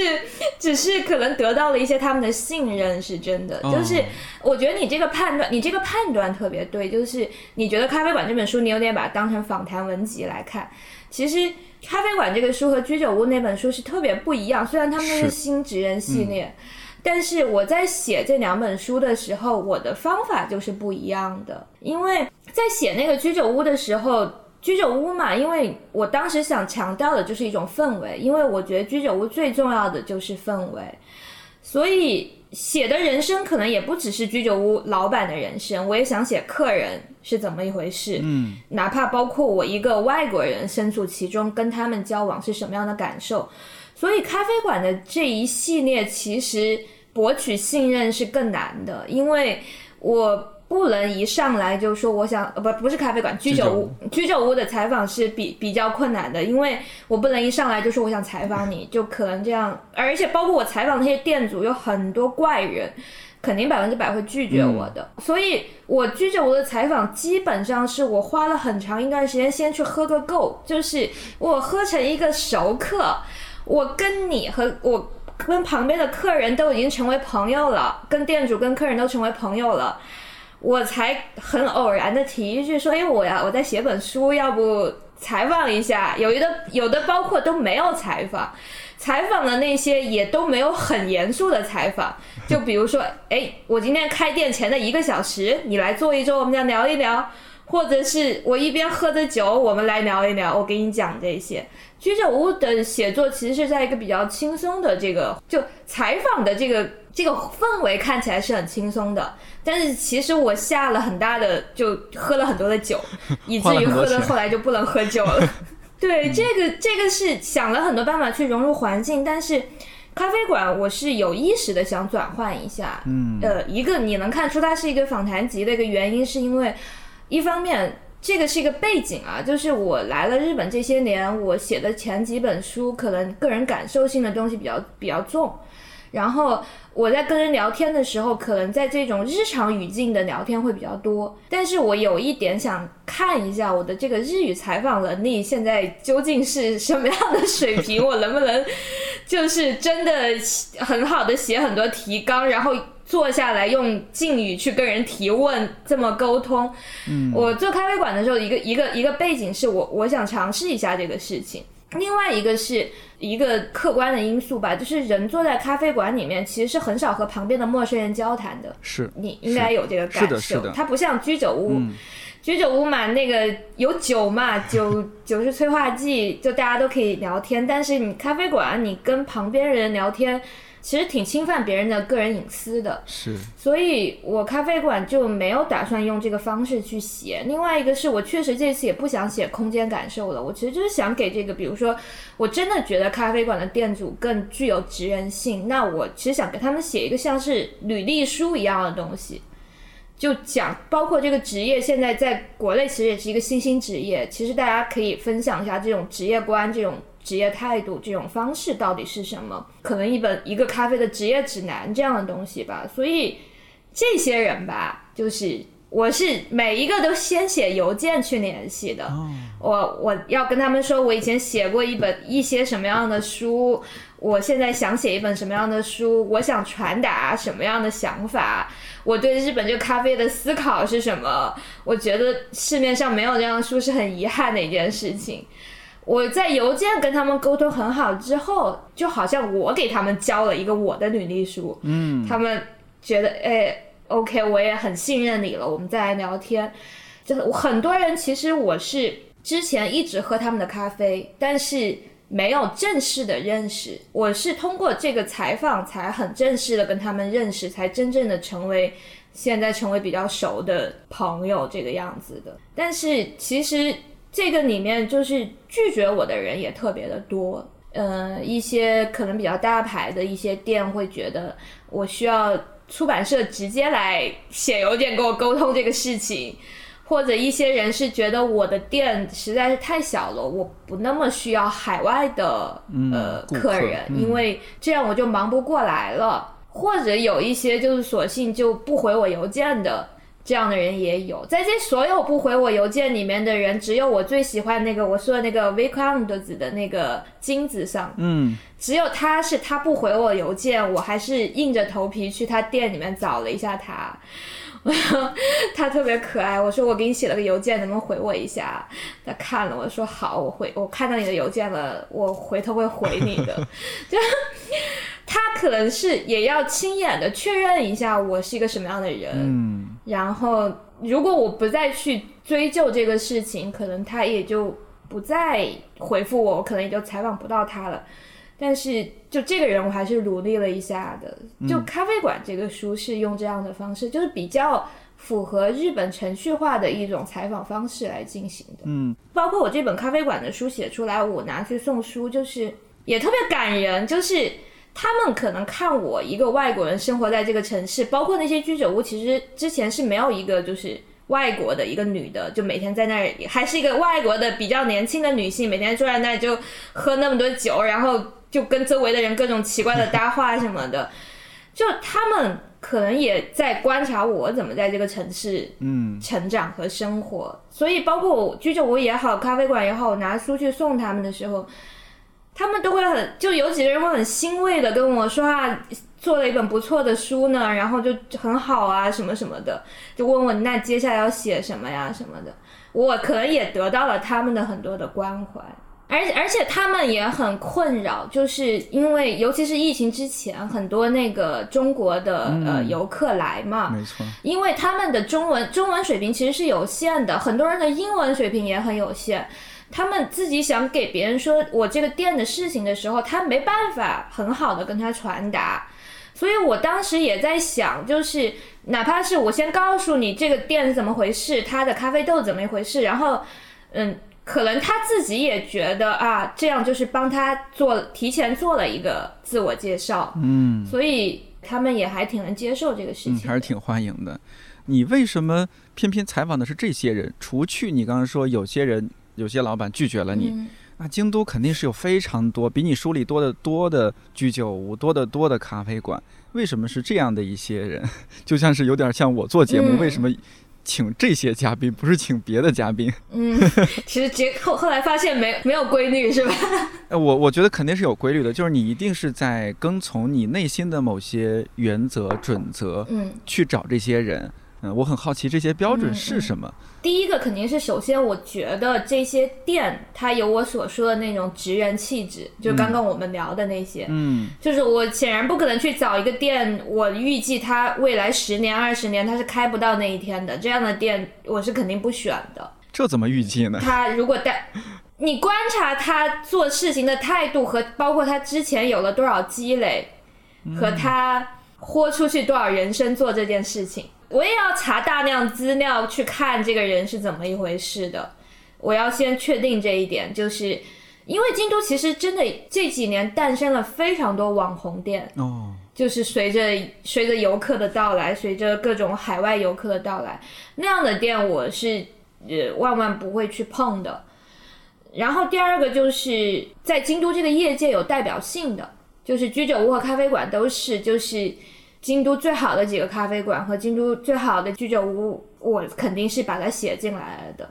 只是可能得到了一些他们的信任，是真的。就是我觉得你这个判断，你这个判断特别对。就是你觉得《咖啡馆》这本书，你有点把它当成访谈文集来看。其实《咖啡馆》这个书和《居酒屋》那本书是特别不一样。虽然他们都是新职人系列，但是我在写这两本书的时候，我的方法就是不一样的。因为在写那个《居酒屋》的时候。居酒屋嘛，因为我当时想强调的就是一种氛围，因为我觉得居酒屋最重要的就是氛围，所以写的人生可能也不只是居酒屋老板的人生，我也想写客人是怎么一回事，嗯，哪怕包括我一个外国人身处其中，跟他们交往是什么样的感受。所以咖啡馆的这一系列其实博取信任是更难的，因为我。不能一上来就说我想，呃，不，不是咖啡馆，居酒屋，居酒屋的采访是比比较困难的，因为我不能一上来就说我想采访你，就可能这样，而且包括我采访那些店主有很多怪人，肯定百分之百会拒绝我的，所以我居酒屋的采访基本上是我花了很长一段时间先去喝个够，就是我喝成一个熟客，我跟你和我跟旁边的客人都已经成为朋友了，跟店主跟客人都成为朋友了。我才很偶然的提一句说，哎，我呀，我在写本书，要不采访一下？有一的有的包括都没有采访，采访的那些也都没有很严肃的采访，就比如说，哎，我今天开店前的一个小时，你来坐一坐，我们俩聊一聊，或者是我一边喝着酒，我们来聊一聊，我给你讲这些。居酒屋的写作其实是在一个比较轻松的这个，就采访的这个这个氛围看起来是很轻松的。但是其实我下了很大的，就喝了很多的酒，(laughs) 以至于喝的后来就不能喝酒了。(laughs) 对，这个这个是想了很多办法去融入环境，但是咖啡馆我是有意识的想转换一下。嗯，呃，一个你能看出它是一个访谈集的一个原因，是因为一方面这个是一个背景啊，就是我来了日本这些年，我写的前几本书可能个人感受性的东西比较比较重，然后。我在跟人聊天的时候，可能在这种日常语境的聊天会比较多，但是我有一点想看一下我的这个日语采访能力现在究竟是什么样的水平，我能不能就是真的很好的写很多提纲，然后坐下来用敬语去跟人提问，这么沟通。嗯，我做咖啡馆的时候，一个一个一个背景是我我想尝试一下这个事情，另外一个是。一个客观的因素吧，就是人坐在咖啡馆里面，其实是很少和旁边的陌生人交谈的。是，你应该有这个感受。是的，是的。它不像居酒屋，居酒屋嘛，那个有酒嘛，(laughs) 酒酒是催化剂，就大家都可以聊天。但是你咖啡馆，你跟旁边人聊天。其实挺侵犯别人的个人隐私的，是，所以我咖啡馆就没有打算用这个方式去写。另外一个是我确实这次也不想写空间感受了，我其实就是想给这个，比如说我真的觉得咖啡馆的店主更具有职人性，那我其实想给他们写一个像是履历书一样的东西，就讲包括这个职业现在在国内其实也是一个新兴职业，其实大家可以分享一下这种职业观这种。职业态度这种方式到底是什么？可能一本一个咖啡的职业指南这样的东西吧。所以这些人吧，就是我是每一个都先写邮件去联系的。我我要跟他们说，我以前写过一本一些什么样的书，我现在想写一本什么样的书，我想传达什么样的想法，我对日本这个咖啡的思考是什么？我觉得市面上没有这样的书是很遗憾的一件事情。我在邮件跟他们沟通很好之后，就好像我给他们交了一个我的履历书，嗯，他们觉得哎，OK，我也很信任你了，我们再来聊天。就是很多人其实我是之前一直喝他们的咖啡，但是没有正式的认识，我是通过这个采访才很正式的跟他们认识，才真正的成为现在成为比较熟的朋友这个样子的。但是其实。这个里面就是拒绝我的人也特别的多，呃，一些可能比较大牌的一些店会觉得我需要出版社直接来写邮件跟我沟通这个事情，或者一些人是觉得我的店实在是太小了，我不那么需要海外的呃客人，因为这样我就忙不过来了，或者有一些就是索性就不回我邮件的。这样的人也有，在这所有不回我邮件里面的人，只有我最喜欢那个我说的那个 v i c a n d 子的那个金子上，嗯，只有他是他不回我邮件，我还是硬着头皮去他店里面找了一下他，(laughs) 他特别可爱。我说我给你写了个邮件，能不能回我一下？他看了，我说好，我回，我看到你的邮件了，我回头会回你的。(laughs) 就。他可能是也要亲眼的确认一下我是一个什么样的人，嗯，然后如果我不再去追究这个事情，可能他也就不再回复我，我可能也就采访不到他了。但是就这个人，我还是努力了一下的。就咖啡馆这个书是用这样的方式，就是比较符合日本程序化的一种采访方式来进行的。嗯，包括我这本咖啡馆的书写出来，我拿去送书，就是也特别感人，就是他们可能看我一个外国人生活在这个城市，包括那些居酒屋，其实之前是没有一个就是。外国的一个女的，就每天在那儿，还是一个外国的比较年轻的女性，每天坐在那儿就喝那么多酒，然后就跟周围的人各种奇怪的搭话什么的，就他们可能也在观察我怎么在这个城市嗯成长和生活，所以包括我居酒屋也好，咖啡馆也好，我拿书去送他们的时候，他们都会很，就有几个人会很欣慰的跟我说啊，做了一本不错的书呢，然后就很好啊，什么什么的，就问我那接下来要写什么呀什么的，我可能也得到了他们的很多的关怀。而而且他们也很困扰，就是因为尤其是疫情之前，很多那个中国的、呃游客来嘛，没错，因为他们的中文中文水平其实是有限的，很多人的英文水平也很有限。他们自己想给别人说我这个店的事情的时候，他没办法很好的跟他传达。所以我当时也在想，就是哪怕是我先告诉你这个店是怎么回事，他的咖啡豆怎么一回事，然后，嗯，可能他自己也觉得啊，这样就是帮他做提前做了一个自我介绍，嗯所以他们也还挺能接受这个事嗯，情的。还是挺欢迎的。你为什么偏偏采访的是这些人？除去你刚刚说有些人、有些老板拒绝了你，嗯那京都肯定是有非常多比你书里多得多的居酒屋，多得多的咖啡馆。为什么是这样的一些人？(laughs) 就像是有点像我做节目，嗯为什么请这些嘉宾，不是请别的嘉宾？(laughs) 嗯，其实结后后来发现没没有规律是吧？(laughs) 呃，我我觉得肯定是有规律的，就是你一定是在跟从你内心的某些原则、准则嗯，去找这些人。嗯，我很好奇这些标准嗯嗯是什么？第一个肯定是首先我觉得这些店它有我所说的那种职员气质，就刚刚我们聊的那些。嗯就是我显然不可能去找一个店，我预计它未来十年、二十年它是开不到那一天的，这样的店我是肯定不选的。这怎么预计呢？他如果带你观察他做事情的态度和包括他之前有了多少积累，和他豁出去多少人生做这件事情，我也要查大量资料去看这个人是怎么一回事的。我要先确定这一点，就是因为京都其实真的这几年诞生了非常多网红店，哦，就是随着随着游客的到来，随着各种海外游客的到来，那样的店我是呃万万不会去碰的。然后第二个就是在京都这个业界有代表性的，就是居酒屋和咖啡馆都是，就是京都最好的几个咖啡馆和京都最好的居酒屋，我肯定是把它写进来了的。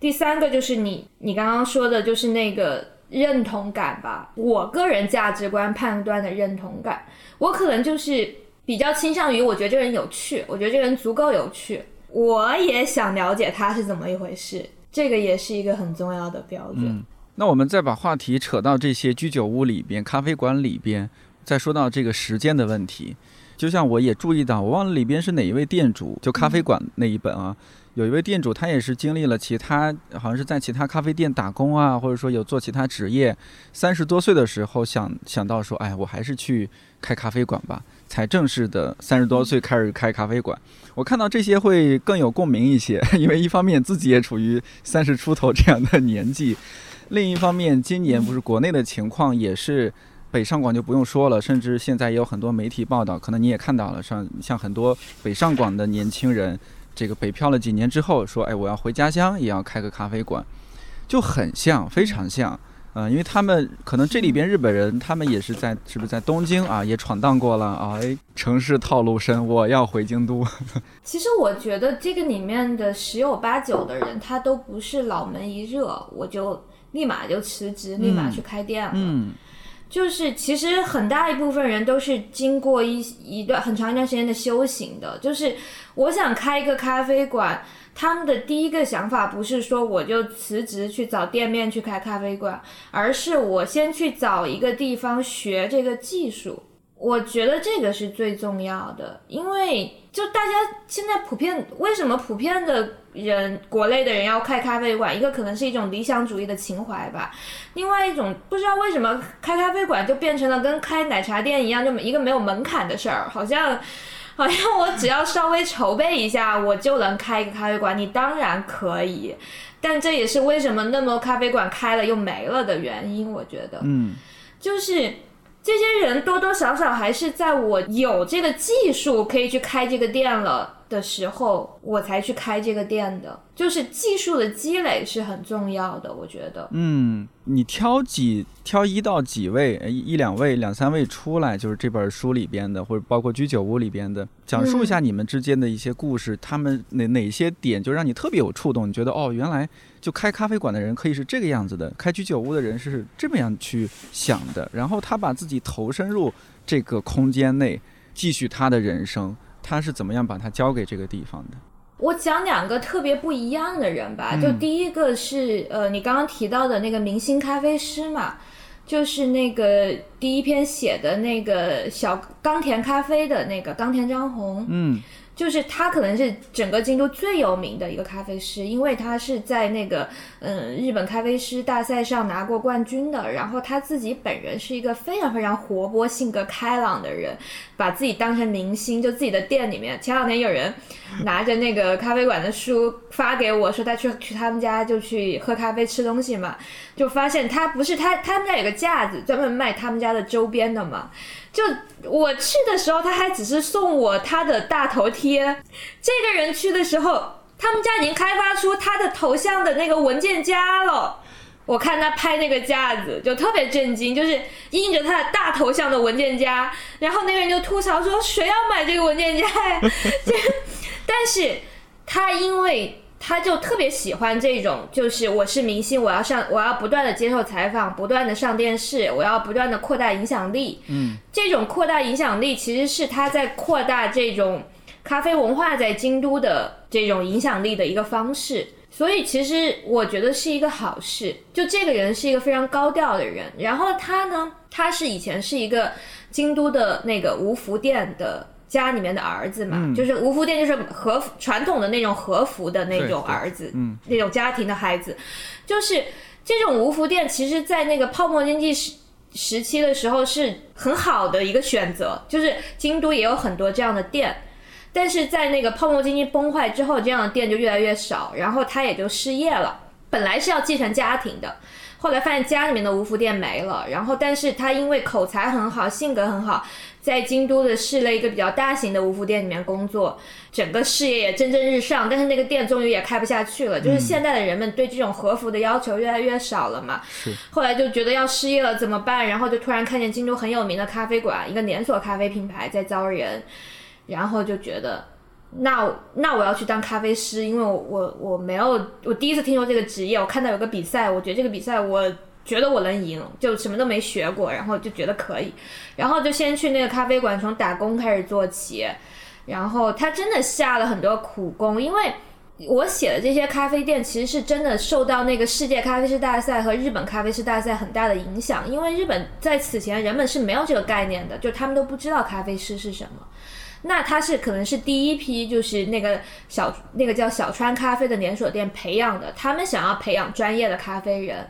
第三个就是你你刚刚说的，就是那个认同感吧，我个人价值观判断的认同感，我可能就是比较倾向于，我觉得这个人有趣，我觉得这个人足够有趣，我也想了解他是怎么一回事，这个也是一个很重要的标准。那我们再把话题扯到这些居酒屋里边、咖啡馆里边，再说到这个时间的问题。就像我也注意到，我忘了里边是哪一位店主，就咖啡馆那一本啊，有一位店主，他也是经历了其他，好像是在其他咖啡店打工啊，或者说有做其他职业，三十多岁的时候想想到说，哎，我还是去开咖啡馆吧，才正式的三十多岁开始开咖啡馆。我看到这些会更有共鸣一些，(laughs) 因为一方面自己也处于三十出头这样的年纪，另一方面今年不是国内的情况也是。北上广就不用说了，甚至现在也有很多媒体报道，可能你也看到了，像像很多北上广的年轻人，这个北漂了几年之后，说，哎，我要回家乡，也要开个咖啡馆，就很像，非常像，嗯、因为他们可能这里边日本人，他们也是在是不是在东京啊，也闯荡过了啊，哎，城市套路深，我要回京都，(laughs) 其实我觉得这个里面的十有八九的人，他都不是脑门一热，我就立马就辞职，立马去开店了。嗯就是其实很大一部分人都是经过一一段很长一段时间的修行的。就是我想开一个咖啡馆，他们的第一个想法不是说我就辞职去找店面去开咖啡馆，而是我先去找一个地方学这个技术。我觉得这个是最重要的，因为就大家现在普遍为什么普遍的人，国内的人要开咖啡馆，一个可能是一种理想主义的情怀吧，另外一种不知道为什么开咖啡馆就变成了跟开奶茶店一样，这么一个没有门槛的事儿，好像 (laughs) 好像我只要稍微筹备一下，我就能开一个咖啡馆。你当然可以，但这也是为什么那么多咖啡馆开了又没了的原因。我觉得，嗯，就是这些人多多少少还是在我有这个技术可以去开这个店了。的时候，我才去开这个店的，就是技术的积累是很重要的，我觉得。嗯，你挑几挑一到几位，一一两位、两三位出来，就是这本书里边的，或者包括居酒屋里边的，讲述一下你们之间的一些故事，他们哪哪些点就让你特别有触动？你觉得哦，原来就开咖啡馆的人可以是这个样子的，开居酒屋的人是这么样去想的，然后他把自己投身入这个空间内，继续他的人生。他是怎么样把它交给这个地方的？我讲两个特别不一样的人吧，就第一个是呃，你刚刚提到的那个明星咖啡师嘛，就是那个第一篇写的那个小冈田咖啡的那个冈田张红，嗯。就是他可能是整个京都最有名的一个咖啡师，因为他是在那个嗯日本咖啡师大赛上拿过冠军的。然后他自己本人是一个非常非常活泼、性格开朗的人，把自己当成明星。就自己的店里面，前两天有人拿着那个咖啡馆的书发给我说，他去去他们家就去喝咖啡吃东西嘛，就发现他不是他他们家有个架子专门卖他们家的周边的嘛。就我去的时候，他还只是送我他的大头贴。这个人去的时候，他们家已经开发出他的头像的那个文件夹了。我看他拍那个架子，就特别震惊，就是印着他的大头像的文件夹。然后那个人就吐槽说：“谁要买这个文件夹呀？” (laughs) 但是，他因为。他就特别喜欢这种，就是我是明星，我要上，我要不断的接受采访，不断的上电视，我要不断的扩大影响力。嗯，这种扩大影响力其实是他在扩大这种咖啡文化在京都的这种影响力的一个方式。所以其实我觉得是一个好事。就这个人是一个非常高调的人，然后他呢，他是以前是一个京都的那个无福店的。家里面的儿子嘛，就是无福店，就是和传统的那种和服的那种儿子，那种家庭的孩子，就是这种无福店，其实，在那个泡沫经济时时期的时候是很好的一个选择，就是京都也有很多这样的店，但是在那个泡沫经济崩坏之后，这样的店就越来越少，然后他也就失业了。本来是要继承家庭的，后来发现家里面的无福店没了，然后但是他因为口才很好，性格很好。在京都的市内一个比较大型的无服店里面工作，整个事业也蒸蒸日上，但是那个店终于也开不下去了。就是现在的人们对这种和服的要求越来越少了嘛。是。后来就觉得要失业了怎么办？然后就突然看见京都很有名的咖啡馆，一个连锁咖啡品牌在招人，然后就觉得，那那我要去当咖啡师，因为我我我没有我第一次听说这个职业，我看到有个比赛，我觉得这个比赛我。觉得我能赢，就什么都没学过，然后就觉得可以，然后就先去那个咖啡馆，从打工开始做起，然后他真的下了很多苦功，因为我写的这些咖啡店其实是真的受到那个世界咖啡师大赛和日本咖啡师大赛很大的影响，因为日本在此前人们是没有这个概念的，就他们都不知道咖啡师是什么，那他是可能是第一批就是那个小那个叫小川咖啡的连锁店培养的，他们想要培养专业的咖啡人。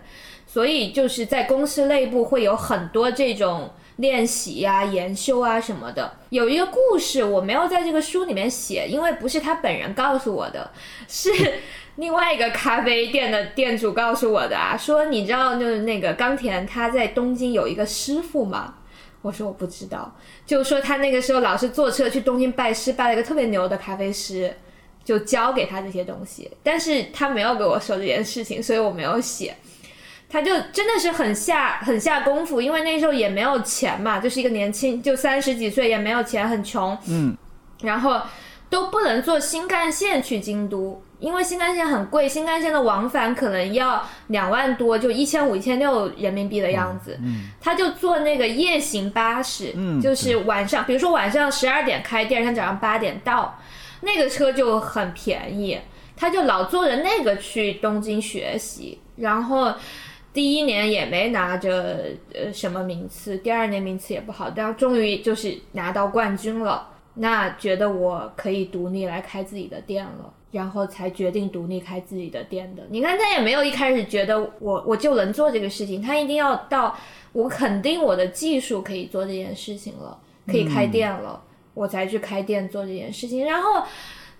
所以就是在公司内部会有很多这种练习呀、研修啊什么的。有一个故事我没有在这个书里面写，因为不是他本人告诉我的，是 (laughs) 另外一个咖啡店的店主告诉我的啊。说你知道就是那个冈田他在东京有一个师傅吗？我说我不知道。就说他那个时候老是坐车去东京拜师，拜了一个特别牛的咖啡师，就教给他这些东西。但是他没有给我说这件事情，所以我没有写。他就真的是很下很下功夫，因为那时候也没有钱嘛，就是一个年轻，就三十几岁也没有钱，很穷。嗯，然后都不能坐新干线去京都，因为新干线很贵，新干线的往返可能要两万多，就一千五、一千六人民币的样子。嗯，他就坐那个夜行巴士，嗯，就是晚上，比如说晚上十二点开，第二天早上八点到，那个车就很便宜，他就老坐着那个去东京学习，然后。第一年也没拿着呃什么名次，第二年名次也不好，但终于就是拿到冠军了。那觉得我可以独立来开自己的店了，然后才决定独立开自己的店的。你看他也没有一开始觉得我我就能做这个事情，他一定要到我肯定我的技术可以做这件事情了，可以开店了，我才去开店做这件事情。然后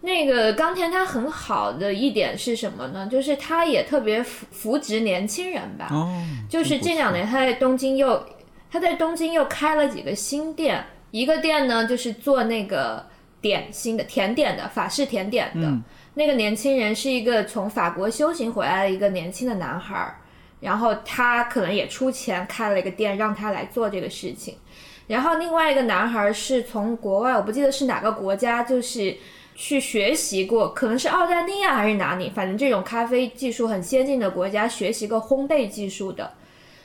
那个冈田他很好的一点是什么呢？就是他也特别扶扶植年轻人吧。哦，就是这两年他在东京又他在东京又开了几个新店，一个店呢就是做那个点心的甜点的法式甜点的。嗯那个年轻人是一个从法国修行回来的一个年轻的男孩儿，然后他可能也出钱开了一个店，让他来做这个事情。然后另外一个男孩儿是从国外，我不记得是哪个国家，就是去学习过，可能是澳大利亚还是哪里，反正这种咖啡技术很先进的国家学习过烘焙技术的。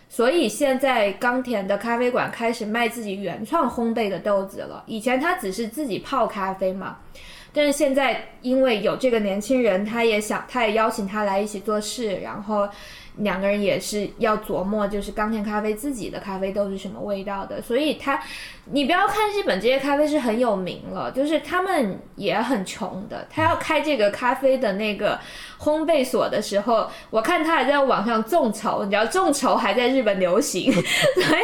所以现在冈田的咖啡馆开始卖自己原创烘焙的豆子了。以前他只是自己泡咖啡嘛，但是现在因为有这个年轻人，他也想，他也邀请他来一起做事，然后两个人也是要琢磨，就是冈田咖啡自己的咖啡豆是什么味道的。所以他，你不要看日本这些咖啡是很有名了，就是他们也很穷的。他要开这个咖啡的那个烘焙所的时候，我看他还在网上众筹，你知道众筹还在日本流行，(laughs) 所以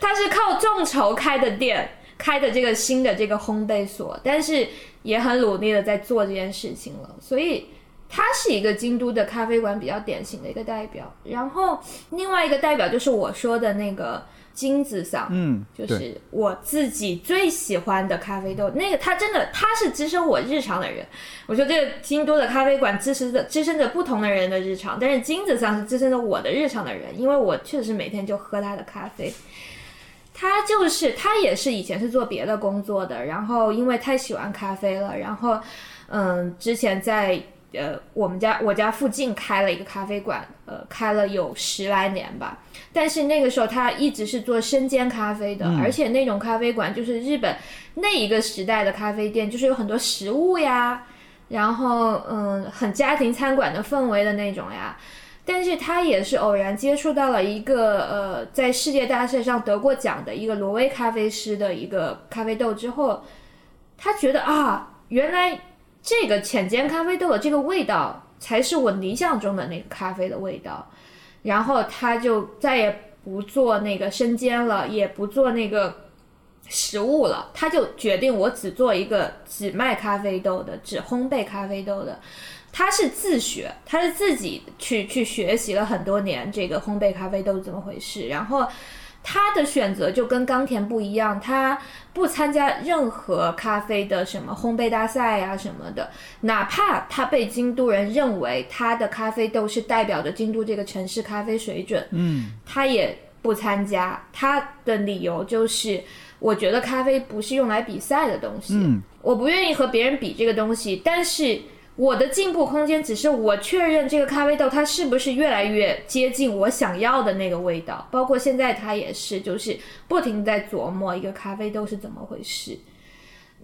他是靠众筹开的店。开的这个新的这个烘焙所，但是也很努力的在做这件事情了，所以它是一个京都的咖啡馆比较典型的一个代表。然后另外一个代表就是我说的那个金子桑，嗯，就是我自己最喜欢的咖啡豆。那个他真的他是支撑我日常的人。我说这个京都的咖啡馆支持着支撑着不同的人的日常，但是金子桑是支撑着我的日常的人，因为我确实每天就喝他的咖啡。他就是他也是以前是做别的工作的，然后因为太喜欢咖啡了，然后嗯，之前在呃我们家我家附近开了一个咖啡馆，呃，开了有十来年吧。但是那个时候他一直是做生煎咖啡的，而且那种咖啡馆就是日本那一个时代的咖啡店，就是有很多食物呀，然后嗯，很家庭餐馆的氛围的那种呀。但是他也是偶然接触到了一个呃，在世界大赛上得过奖的一个挪威咖啡师的一个咖啡豆之后，他觉得啊，原来这个浅煎咖啡豆的这个味道才是我理想中的那个咖啡的味道，然后他就再也不做那个生煎了，也不做那个食物了，他就决定我只做一个只卖咖啡豆的，只烘焙咖啡豆的。他是自学，他是自己去去学习了很多年这个烘焙咖啡豆是怎么回事，然后他的选择就跟冈田不一样，他不参加任何咖啡的什么烘焙大赛呀、什么的，哪怕他被京都人认为他的咖啡豆是代表着京都这个城市咖啡水准，嗯，他也不参加，他的理由就是我觉得咖啡不是用来比赛的东西，嗯。我不愿意和别人比这个东西，但是我的进步空间只是我确认这个咖啡豆它是不是越来越接近我想要的那个味道，包括现在它也是，就是不停地在琢磨一个咖啡豆是怎么回事。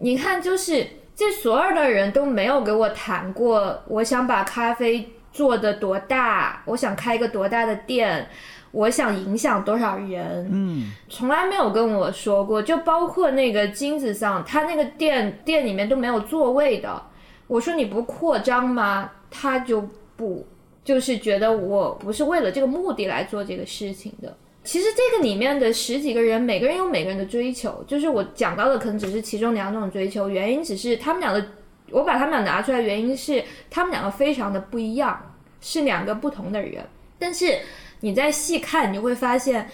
你看，就是这所有的人都没有给我谈过，我想把咖啡做的多大，我想开一个多大的店，我想影响多少人，嗯，从来没有跟我说过，就包括那个金子上，他那个店店里面都没有座位的。我说你不扩张吗？他就不，就是觉得我不是为了这个目的来做这个事情的。其实这个里面的十几个人，每个人有每个人的追求，就是我讲到的可能只是其中两种追求，原因只是他们俩的，我把他们俩拿出来，原因是他们两个非常的不一样，是两个不同的人。但是你再细看，你就会发现。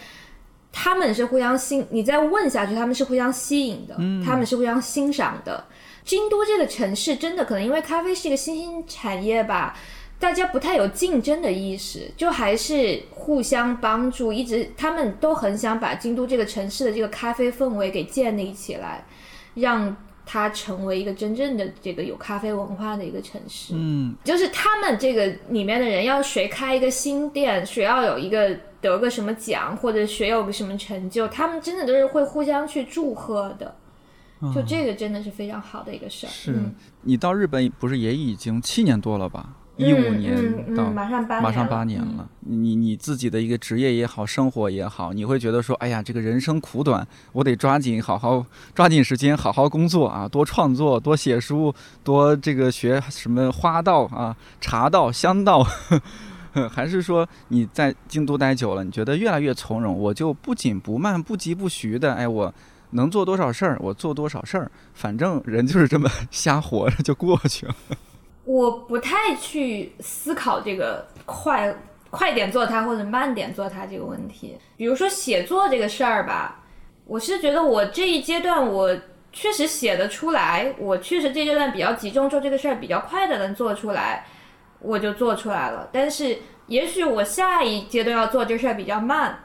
他们是互相吸，你再问下去，他们是互相吸引的，他们是互相欣赏的。京都这个城市真的可能因为咖啡是一个新兴产业吧，大家不太有竞争的意识，就还是互相帮助，一直他们都很想把京都这个城市的这个咖啡氛围给建立起来，让它成为一个真正的这个有咖啡文化的一个城市。嗯，就是他们这个里面的人，要谁开一个新店，谁要有一个得个什么奖，或者谁有个什么成就，他们真的都是会互相去祝贺的。就这个真的是非常好的一个事儿。是嗯你到日本不是也已经七年多了吧？一五嗯年嗯到嗯马上八年马上八年了，你你自己的一个职业也好，生活也好，你会觉得说，哎呀，这个人生苦短，我得抓紧好好抓紧时间，好好工作啊，多创作，多写书，多这个学什么花道啊、茶道、香道。(laughs) 还是说你在京都待久了，你觉得越来越从容，我就不紧不慢、不急不徐的，哎，我能做多少事儿我做多少事儿，反正人就是这么 (laughs) 瞎活着就过去了。(laughs) 我不太去思考这个快快点做它或者慢点做它这个问题。比如说写作这个事儿吧，我是觉得我这一阶段我确实写得出来，我确实这阶段比较集中做这个事儿，比较快的能做出来，我就做出来了。但是也许我下一阶段要做这事儿比较慢，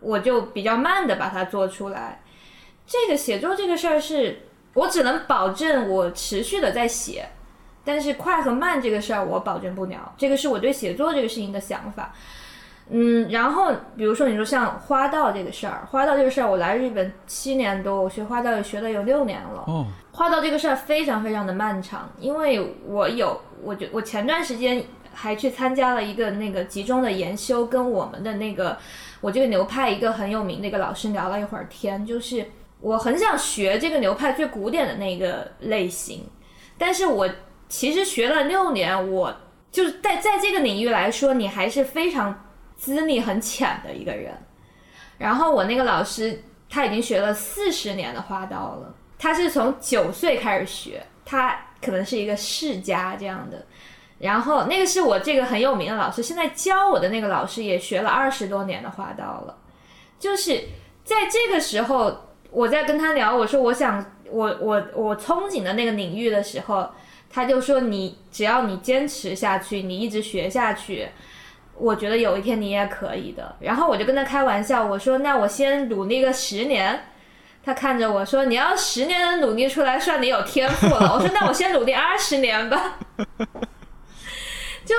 我就比较慢的把它做出来。这个写作这个事儿是我只能保证我持续的在写。但是快和慢这个事儿我保证不了，这个是我对写作这个事情的想法。嗯，然后比如说你说像花道这个事儿，花道这个事儿我来日本七年多，我学花道也学了有六年了。哦，花道这个事儿非常非常的漫长，因为我有，我就我前段时间还去参加了一个那个集中的研修，跟我们的那个我这个流派一个很有名的一个老师聊了一会儿天，就是我很想学这个流派最古典的那个类型，但是我。其实学了六年，我就是在在这个领域来说，你还是非常资历很浅的一个人。然后我那个老师他已经学了四十年的花道了，他是从九岁开始学，他可能是一个世家这样的。然后那个是我这个很有名的老师，现在教我的那个老师也学了二十多年的花道了。就是在这个时候，我在跟他聊，我说我想我我我憧憬的那个领域的时候。他就说：“你只要你坚持下去，你一直学下去，我觉得有一天你也可以的。”然后我就跟他开玩笑，我说：“那我先努力个十年。”他看着我说：“你要十年能努力出来，算你有天赋了。(laughs) ”我说：“那我先努力二十年吧。(laughs) ”就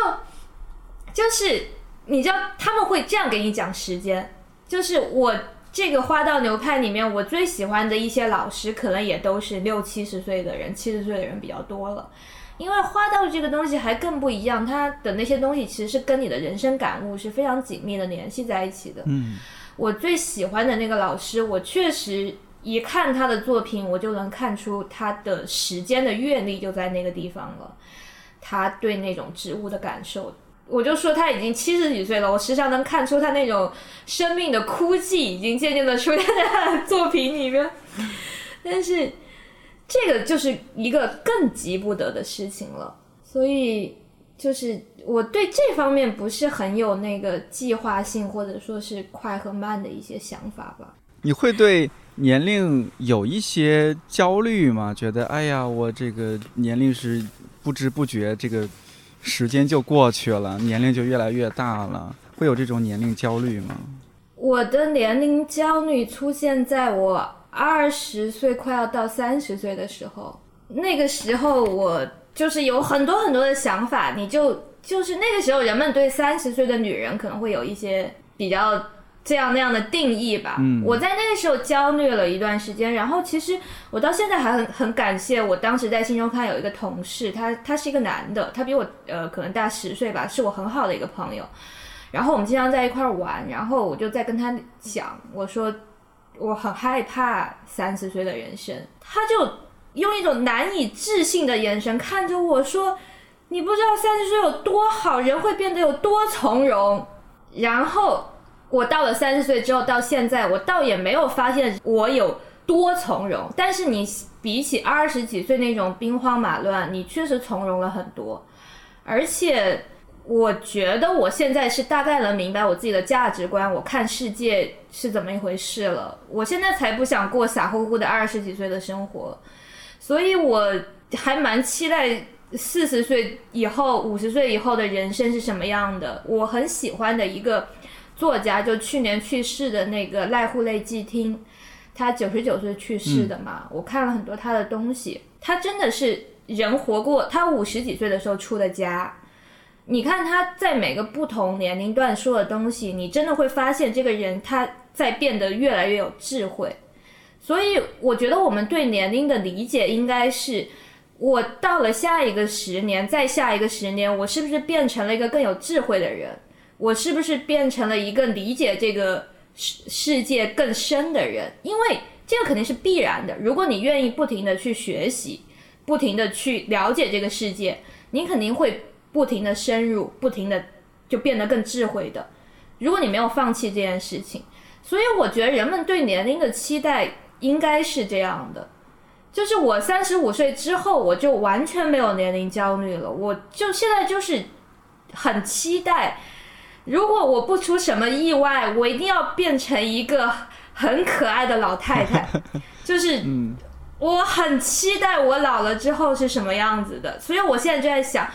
就是你知道他们会这样给你讲时间，就是我这个花道流派里面，我最喜欢的一些老师，可能也都是六七十岁的人，七十岁的人比较多了。因为花道这个东西还更不一样，它的那些东西其实是跟你的人生感悟是非常紧密的联系在一起的。嗯，我最喜欢的那个老师，我确实一看他的作品，我就能看出他的时间的阅历就在那个地方了。他对那种植物的感受，我就说他已经七十几岁了，我时常能看出他那种生命的枯寂已经渐渐的出现在他的作品里面，(laughs) 但是。这个就是一个更急不得的事情了，所以就是我对这方面不是很有那个计划性，或者说是快和慢的一些想法吧。你会对年龄有一些焦虑吗？觉得哎呀，我这个年龄是不知不觉，这个时间就过去了，年龄就越来越大了，会有这种年龄焦虑吗？我的年龄焦虑出现在我。二十岁快要到三十岁的时候，那个时候我就是有很多很多的想法。你就就是那个时候，人们对三十岁的女人可能会有一些比较这样那样的定义吧。嗯，我在那个时候焦虑了一段时间，然后其实我到现在还很很感谢我当时在新周刊有一个同事，他他是一个男的，他比我呃可能大十岁吧，是我很好的一个朋友。然后我们经常在一块玩，然后我就在跟他讲，我说。我很害怕三十岁的人生，他就用一种难以置信的眼神看着我说：“你不知道三十岁有多好，人会变得有多从容。”然后我到了三十岁之后，到现在我倒也没有发现我有多从容，但是你比起二十几岁那种兵荒马乱，你确实从容了很多，而且。我觉得我现在是大概能明白我自己的价值观，我看世界是怎么一回事了。我现在才不想过傻乎乎的二十几岁的生活，所以我还蛮期待四十岁以后、五十岁以后的人生是什么样的。我很喜欢的一个作家，就去年去世的那个濑户内纪听，他九十九岁去世的嘛。我看了很多他的东西，他真的是人活过，他五十几岁的时候出的家。你看他在每个不同年龄段说的东西，你真的会发现这个人他在变得越来越有智慧。所以我觉得我们对年龄的理解应该是：我到了下一个十年，再下一个十年，我是不是变成了一个更有智慧的人？我是不是变成了一个理解这个世世界更深的人？因为这个肯定是必然的。如果你愿意不停的去学习，不停的去了解这个世界，你肯定会。不停的深入，不停的就变得更智慧的。如果你没有放弃这件事情，所以我觉得人们对年龄的期待应该是这样的。就是我三十五岁之后，我就完全没有年龄焦虑了。我就现在就是很期待，如果我不出什么意外，我一定要变成一个很可爱的老太太。(laughs) 就是，我很期待我老了之后是什么样子的。所以我现在就在想，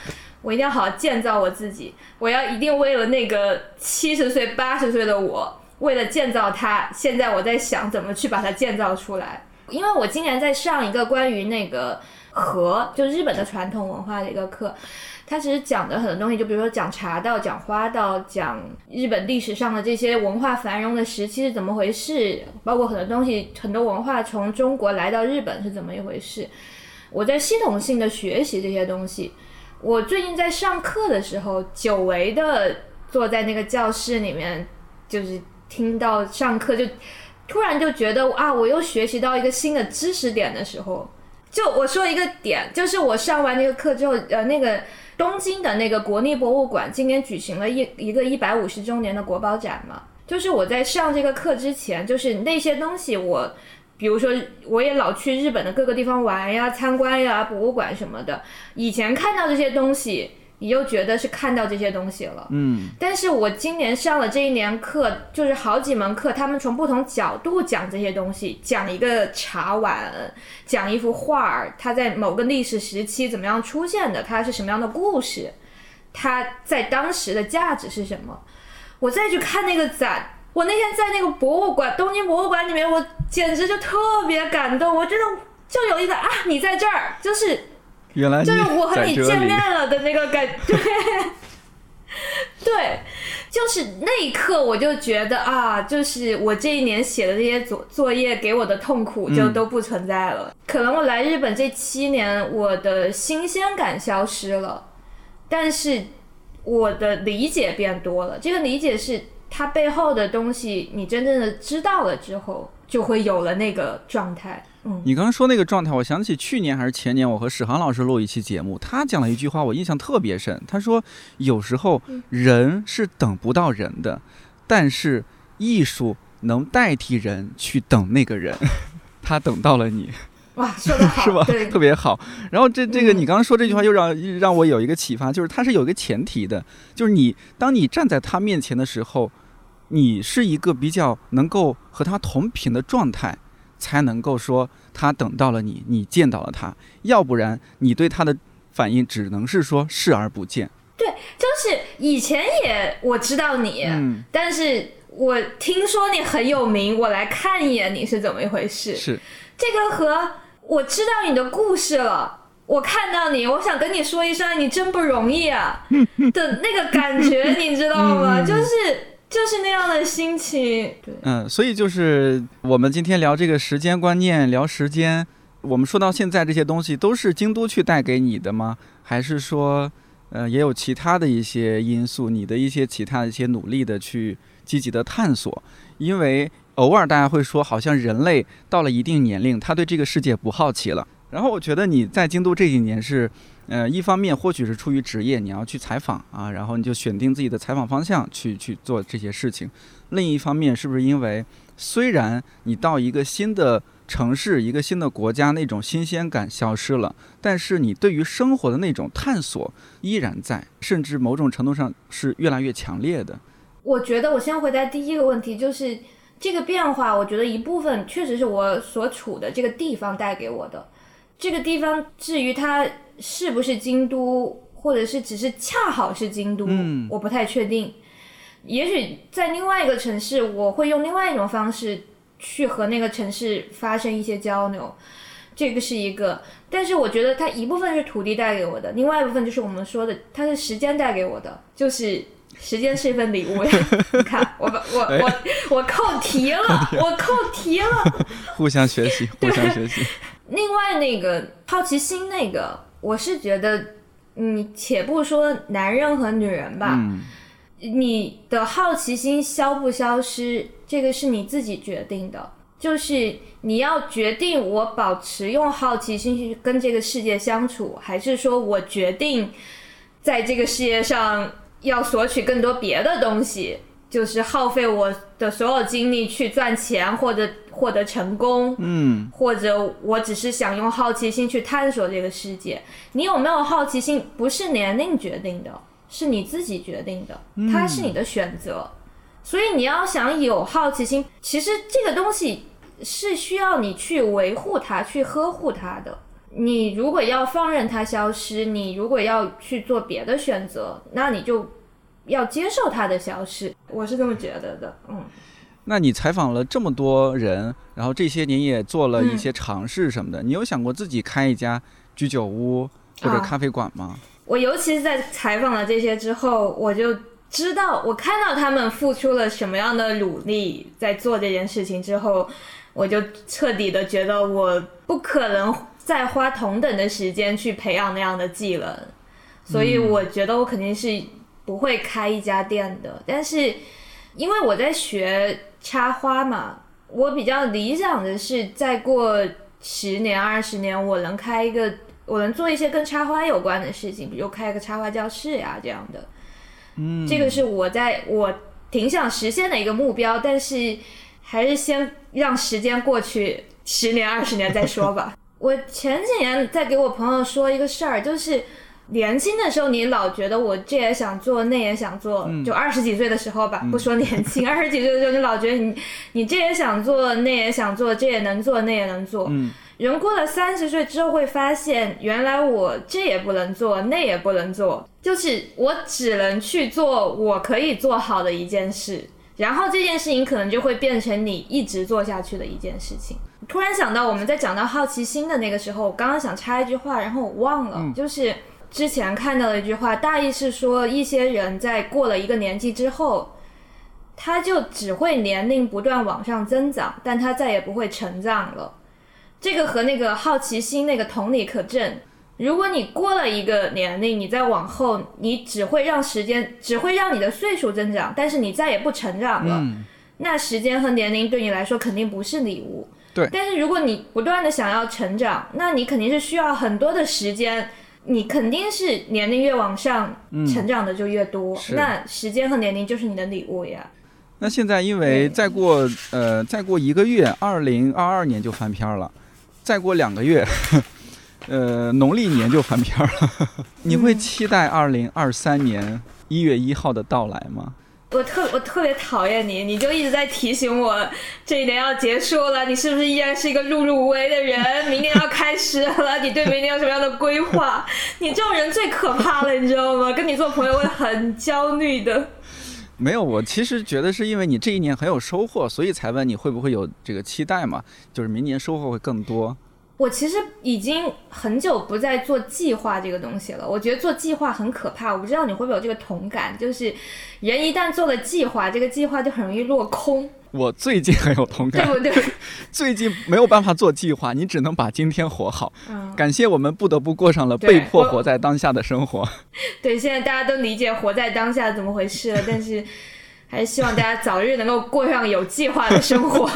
我一定要好好建造我自己。我要一定为了那个七十岁、八十岁的我，为了建造它，现在我在想怎么去把它建造出来。因为我今年在上一个关于那个和，就日本的传统文化的一个课，它其实讲的很多东西，就比如说讲茶道、讲花道、讲日本历史上的这些文化繁荣的时期是怎么回事，包括很多东西，很多文化从中国来到日本是怎么一回事。我在系统性的学习这些东西。我最近在上课的时候，久违的坐在那个教室里面，就是听到上课就。突然就觉得啊，我又学习到一个新的知识点的时候，就我说一个点，就是我上完那个课之后，呃，那个东京的那个国立博物馆今年举行了一一个一百五十周年的国宝展嘛，就是我在上这个课之前，就是那些东西我，比如说我也老去日本的各个地方玩呀、参观呀、博物馆什么的，以前看到这些东西。你又觉得是看到这些东西了，嗯，但是我今年上了这一年课，就是好几门课，他们从不同角度讲这些东西，讲一个茶碗，讲一幅画儿，它在某个历史时期怎么样出现的，它是什么样的故事，它在当时的价值是什么。我再去看那个展，我那天在那个博物馆，东京博物馆里面，我简直就特别感动，我真的就有一个啊，你在这儿，就是。原来就是我和你见面了了的那个感，对，(laughs) 对，就是那一刻我就觉得啊，就是我这一年写的这些作作业给我的痛苦就都不存在了。可能我来日本这七年，我的新鲜感消失了，但是我的理解变多了。这个理解是它背后的东西，你真正的知道了之后，就会有了那个状态。你刚刚说那个状态，我想起去年还是前年，我和史航老师录一期节目，他讲了一句话，我印象特别深。他说，有时候人是等不到人的，但是艺术能代替人去等那个人，(laughs) 他等到了你。哇，说的好，(laughs) 是吧？特别好。然后这这个你刚刚说这句话，又让让我有一个启发，就是它是有一个前提的，就是你当你站在他面前的时候，你是一个比较能够和他同频的状态。才能够说他等到了你，你见到了他，要不然你对他的反应只能是说视而不见。对，就是以前也我知道你，嗯，但是我听说你很有名，我来看一眼你是怎么一回事。是这个和我知道你的故事了，我看到你，我想跟你说一声，你真不容易啊 (laughs) 的那个感觉，你知道吗？就是。就是那样的心情，对，嗯，所以就是我们今天聊这个时间观念，聊时间，我们说到现在这些东西都是京都去带给你的吗？还是说，呃，也有其他的一些因素，你的一些其他的一些努力的去积极的探索？因为偶尔大家会说，好像人类到了一定年龄，他对这个世界不好奇了。然后我觉得你在京都这几年是。呃，一方面或许是出于职业，你要去采访啊，然后你就选定自己的采访方向去去做这些事情。另一方面，是不是因为虽然你到一个新的城市、一个新的国家，那种新鲜感消失了，但是你对于生活的那种探索依然在，甚至某种程度上是越来越强烈的。我觉得，我先回答第一个问题，就是这个变化，我觉得一部分确实是我所处的这个地方带给我的。这个地方至于它。是不是京都，或者是只是恰好是京都，我不太确定。也许在另外一个城市，我会用另外一种方式去和那个城市发生一些交流，这个是一个。但是我觉得它一部分是土地带给我的，另外一部分就是我们说的，它是时间带给我的，就是时间是一份礼物呀。(laughs) 你看，我我我我扣题了，我扣题了。(laughs) 互相学习，互相学习。(laughs) 另外那个好奇心那个。我是觉得，你且不说男人和女人吧，你的好奇心消不消失，这个是你自己决定的。就是你要决定我保持用好奇心去跟这个世界相处，还是说我决定在这个世界上要索取更多别的东西，就是耗费我的所有精力去赚钱，或者获得成功，嗯，或者我只是想用好奇心去探索这个世界。你有没有好奇心，不是年龄决定的，是你自己决定的，它是你的选择。所以你要想有好奇心，其实这个东西是需要你去维护它、去呵护它的。你如果要放任它消失，你如果要去做别的选择，那你就要接受他的消失。我是这么觉得的，嗯。那你采访了这么多人，然后这些年也做了一些尝试什么的，你有想过自己开一家居酒屋或者咖啡馆吗？我尤其是在采访了这些之后，我就知道，我看到他们付出了什么样的努力在做这件事情之后，我就彻底的觉得我不可能再花同等的时间去培养那样的技能，所以我觉得我肯定是不会开一家店的。但是因为我在学。插花嘛，我比较理想的是，再过十年、二十年，我能开一个，我能做一些跟插花有关的事情，比如开一个插花教室呀这样的。嗯，这个是我在我挺想实现的一个目标，但是还是先让时间过去十年、二十年再说吧。我前几年在给我朋友说一个事儿，就是。年轻的时候，你老觉得我这也想做，那也想做，就二十几岁的时候吧，不说年轻，(laughs) 二十几岁的时候，你老觉得你你这也想做，那也想做，这也能做，那也能做。人过了三十岁之后，会发现原来我这也不能做，那也不能做，就是我只能去做我可以做好的一件事，然后这件事情可能就会变成你一直做下去的一件事情。突然想到我们在讲到好奇心的那个时候，我刚刚想插一句话，然后我忘了，就是。之前看到的一句话，大意是说，一些人在过了一个年纪之后，他就只会年龄不断往上增长，但他再也不会成长了。这个和那个好奇心那个同理可证。如果你过了一个年龄，你再往后，你只会让时间，只会让你的岁数增长，但是你再也不成长了。那时间和年龄对你来说肯定不是礼物。对。但是如果你不断的想要成长，那你肯定是需要很多的时间。你肯定是年龄越往上，成长的就越多。那时间和年龄就是你的礼物呀。那现在因为再过呃再过一个月，二零二二年就翻篇了，再过两个月，(laughs) 呃农历年就翻篇了。(laughs) 你会期待二零二三年一月一号的到来吗？我特我特别讨厌你，你就一直在提醒我这一年要结束了，你是不是依然是一个碌碌无为的人？明年要开始了，(laughs) 你对明年有什么样的规划？你这种人最可怕了，你知道吗？跟你做朋友会很焦虑的。(laughs) 没有，我其实觉得是因为你这一年很有收获，所以才问你会不会有这个期待嘛？就是明年收获会更多。我其实已经很久不再做计划这个东西了。我觉得做计划很可怕，我不知道你会不会有这个同感，就是人一旦做了计划，这个计划就很容易落空。(laughs) 我最近很有同感，对不对？(laughs) 最近没有办法做计划，你只能把今天活好。感谢我们不得不过上了被迫活在当下的生活。(laughs) 对，现在大家都理解活在当下怎么回事了，但是还是希望大家早日能够过上有计划的生活。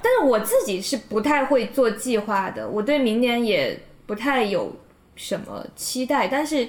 但是我自己是不太会做计划的，我对明年也不太有什么期待。但是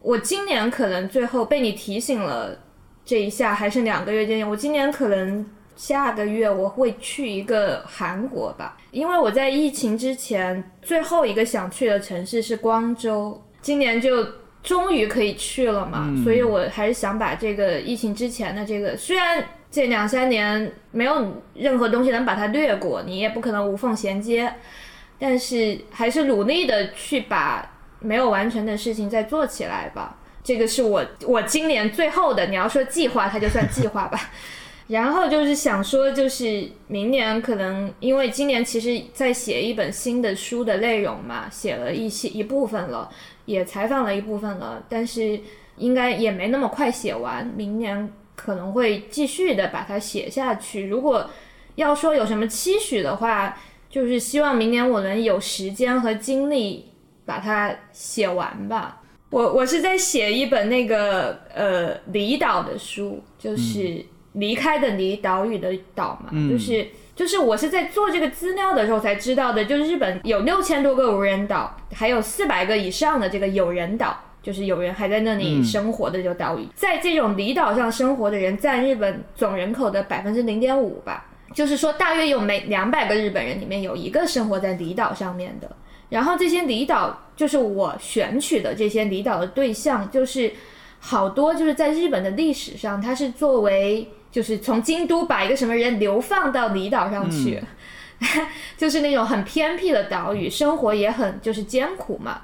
我今年可能最后被你提醒了，这一下还剩两个月间，我今年可能下个月我会去一个韩国吧，因为我在疫情之前最后一个想去的城市是光州，今年就终于可以去了嘛，所以我还是想把这个疫情之前的这个虽然。这两三年没有任何东西能把它略过，你也不可能无缝衔接，但是还是努力的去把没有完成的事情再做起来吧。这个是我我今年最后的，你要说计划，它就算计划吧。(laughs) 然后就是想说，就是明年可能因为今年其实在写一本新的书的内容嘛，写了一些一部分了，也采访了一部分了，但是应该也没那么快写完，明年。可能会继续的把它写下去。如果要说有什么期许的话，就是希望明年我能有时间和精力把它写完吧。我我是在写一本那个呃离岛的书，就是离开的离岛屿的岛嘛，就是就是我是在做这个资料的时候才知道的，就是日本有六千多个无人岛，还有四百个以上的这个有人岛。就是有人还在那里生活的这个岛屿，在这种离岛上生活的人占日本总人口的百分之零点五吧。就是说大约有每两百个日本人里面有一个生活在离岛上面的。然后这些离岛就是我选取的这些离岛的对象，就是好多就是在日本的历史上，它是作为就是从京都把一个什么人流放到离岛上去，(laughs) 就是那种很偏僻的岛屿，生活也很就是艰苦嘛。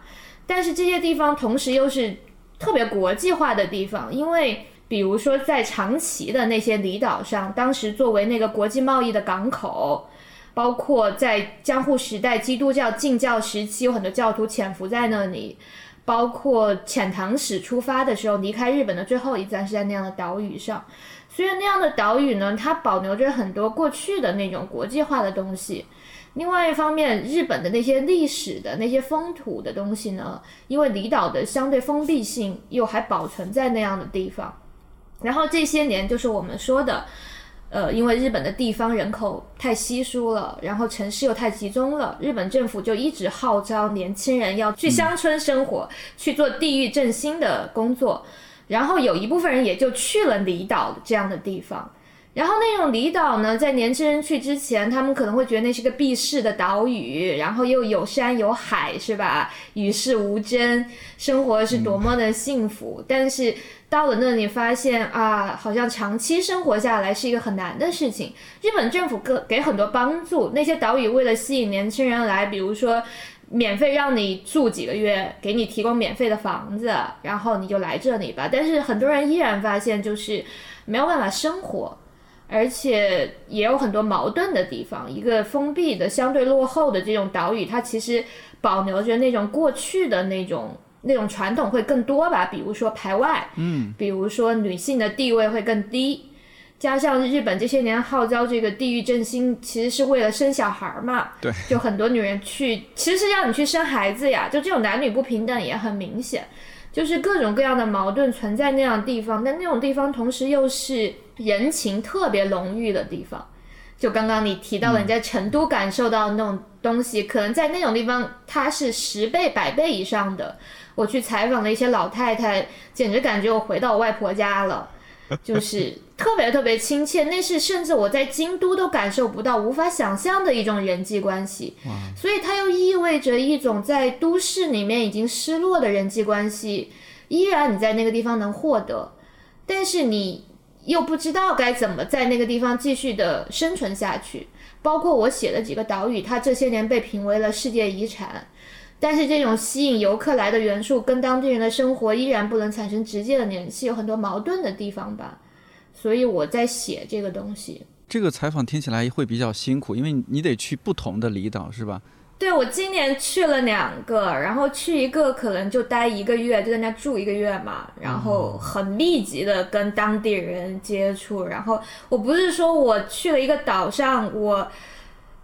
但是这些地方同时又是特别国际化的地方，因为比如说在长崎的那些离岛上，当时作为那个国际贸易的港口。包括在江户时代基督教禁教时期，有很多教徒潜伏在那里。包括遣唐使出发的时候，离开日本的最后一站是在那样的岛屿上。所以那样的岛屿呢，它保留着很多过去的那种国际化的东西。另外一方面，日本的那些历史的那些风土的东西呢，因为离岛的相对封闭性，又还保存在那样的地方。然后这些年，就是我们说的。呃，因为日本的地方人口太稀疏了，然后城市又太集中了，日本政府就一直号召年轻人要去乡村生活，去做地域振兴的工作，然后有一部分人也就去了离岛这样的地方。然后那种离岛呢，在年轻人去之前，他们可能会觉得那是个避世的岛屿，然后又有山有海，是吧？与世无争，生活是多么的幸福。但是到了那里，发现啊，好像长期生活下来是一个很难的事情。日本政府给给很多帮助，那些岛屿为了吸引年轻人来，比如说免费让你住几个月，给你提供免费的房子，然后你就来这里吧。但是很多人依然发现，就是没有办法生活。而且也有很多矛盾的地方。一个封闭的、相对落后的这种岛屿，它其实保留着那种过去的那种那种传统会更多吧。比如说排外，嗯，比如说女性的地位会更低。加上日本这些年号召这个地域振兴，其实是为了生小孩嘛。对，就很多女人去，其实是让你去生孩子呀。就这种男女不平等也很明显，就是各种各样的矛盾存在那样的地方。但那种地方同时又是。人情特别浓郁的地方，就刚刚你提到了你在成都感受到那种东西，可能在那种地方它是十倍、百倍以上的。我去采访了一些老太太，简直感觉我回到我外婆家了，就是特别特别亲切。那是甚至我在京都都感受不到、无法想象的一种人际关系。所以它又意味着一种在都市里面已经失落的人际关系，依然你在那个地方能获得，但是你。又不知道该怎么在那个地方继续的生存下去。包括我写的几个岛屿，它这些年被评为了世界遗产，但是这种吸引游客来的元素跟当地人的生活依然不能产生直接的联系，有很多矛盾的地方吧。所以我在写这个东西。这个采访听起来会比较辛苦，因为你得去不同的离岛，是吧？对，我今年去了两个，然后去一个可能就待一个月，就在那住一个月嘛，然后很密集的跟当地人接触。然后我不是说我去了一个岛上，我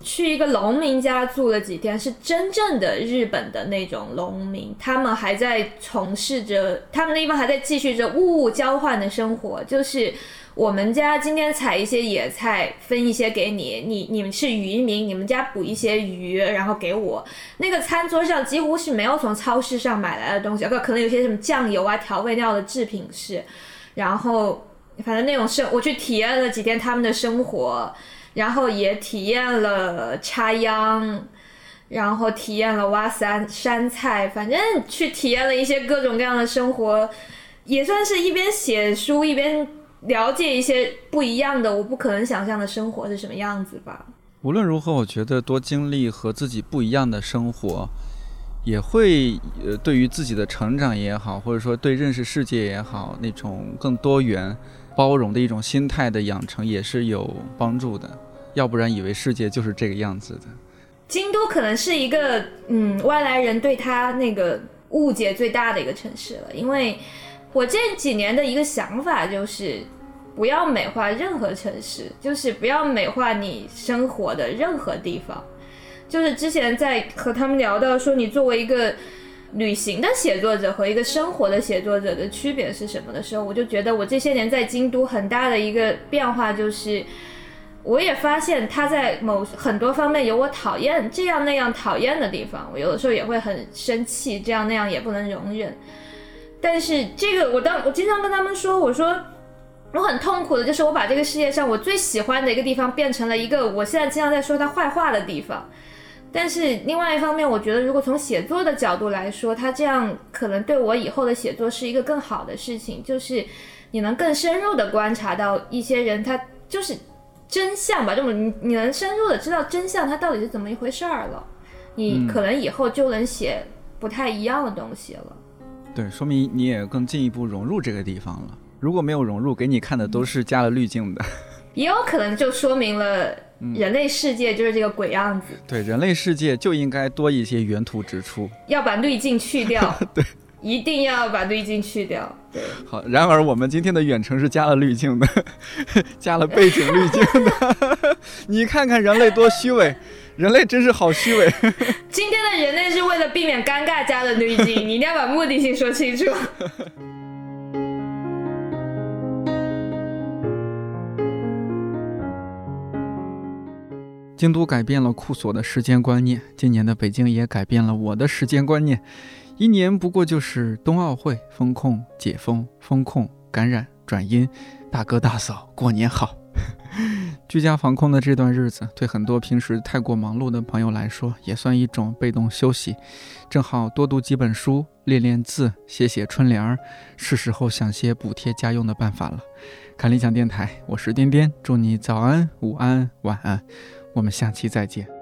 去一个农民家住了几天，是真正的日本的那种农民，他们还在从事着，他们那地方还在继续着物物交换的生活，就是。我们家今天采一些野菜，分一些给你。你你们是渔民，你们家捕一些鱼，然后给我。那个餐桌上几乎是没有从超市上买来的东西，可可能有些什么酱油啊、调味料的制品是。然后反正那种生，我去体验了几天他们的生活，然后也体验了插秧，然后体验了挖山山菜，反正去体验了一些各种各样的生活，也算是一边写书一边。了解一些不一样的，我不可能想象的生活是什么样子吧。无论如何，我觉得多经历和自己不一样的生活，也会呃，对于自己的成长也好，或者说对认识世界也好，那种更多元、包容的一种心态的养成也是有帮助的。要不然，以为世界就是这个样子的。京都可能是一个嗯，外来人对他那个误解最大的一个城市了，因为。我这几年的一个想法就是，不要美化任何城市，就是不要美化你生活的任何地方。就是之前在和他们聊到说，你作为一个旅行的写作者和一个生活的写作者的区别是什么的时候，我就觉得我这些年在京都很大的一个变化就是，我也发现他在某很多方面有我讨厌这样那样讨厌的地方，我有的时候也会很生气，这样那样也不能容忍。但是这个，我当我经常跟他们说，我说，我很痛苦的就是我把这个世界上我最喜欢的一个地方变成了一个我现在经常在说他坏话的地方。但是另外一方面，我觉得如果从写作的角度来说，他这样可能对我以后的写作是一个更好的事情，就是你能更深入的观察到一些人，他就是真相吧，这么你你能深入的知道真相，它到底是怎么一回事儿了，你可能以后就能写不太一样的东西了。对，说明你也更进一步融入这个地方了。如果没有融入，给你看的都是加了滤镜的，(laughs) 也有可能就说明了人类世界就是这个鬼样子。对，人类世界就应该多一些原图直出，要把滤镜去掉。(laughs) 对，一定要把滤镜去掉。对，好。然而我们今天的远程是加了滤镜的，(laughs) 加了背景滤镜的。(laughs) 你看看人类多虚伪，人类真是好虚伪。(laughs) 今天的人类是为了避免尴尬加的滤镜，你一定要把目的性说清楚。京都改变了库索的时间观念，今年的北京也改变了我的时间观念。一年不过就是冬奥会、风控、解封、风控、感染、转阴，大哥大嫂过年好。(laughs) 居家防控的这段日子，对很多平时太过忙碌的朋友来说，也算一种被动休息。正好多读几本书，练练字，写写春联儿，是时候想些补贴家用的办法了。看理想电台，我是颠颠，祝你早安、午安、晚安。我们下期再见。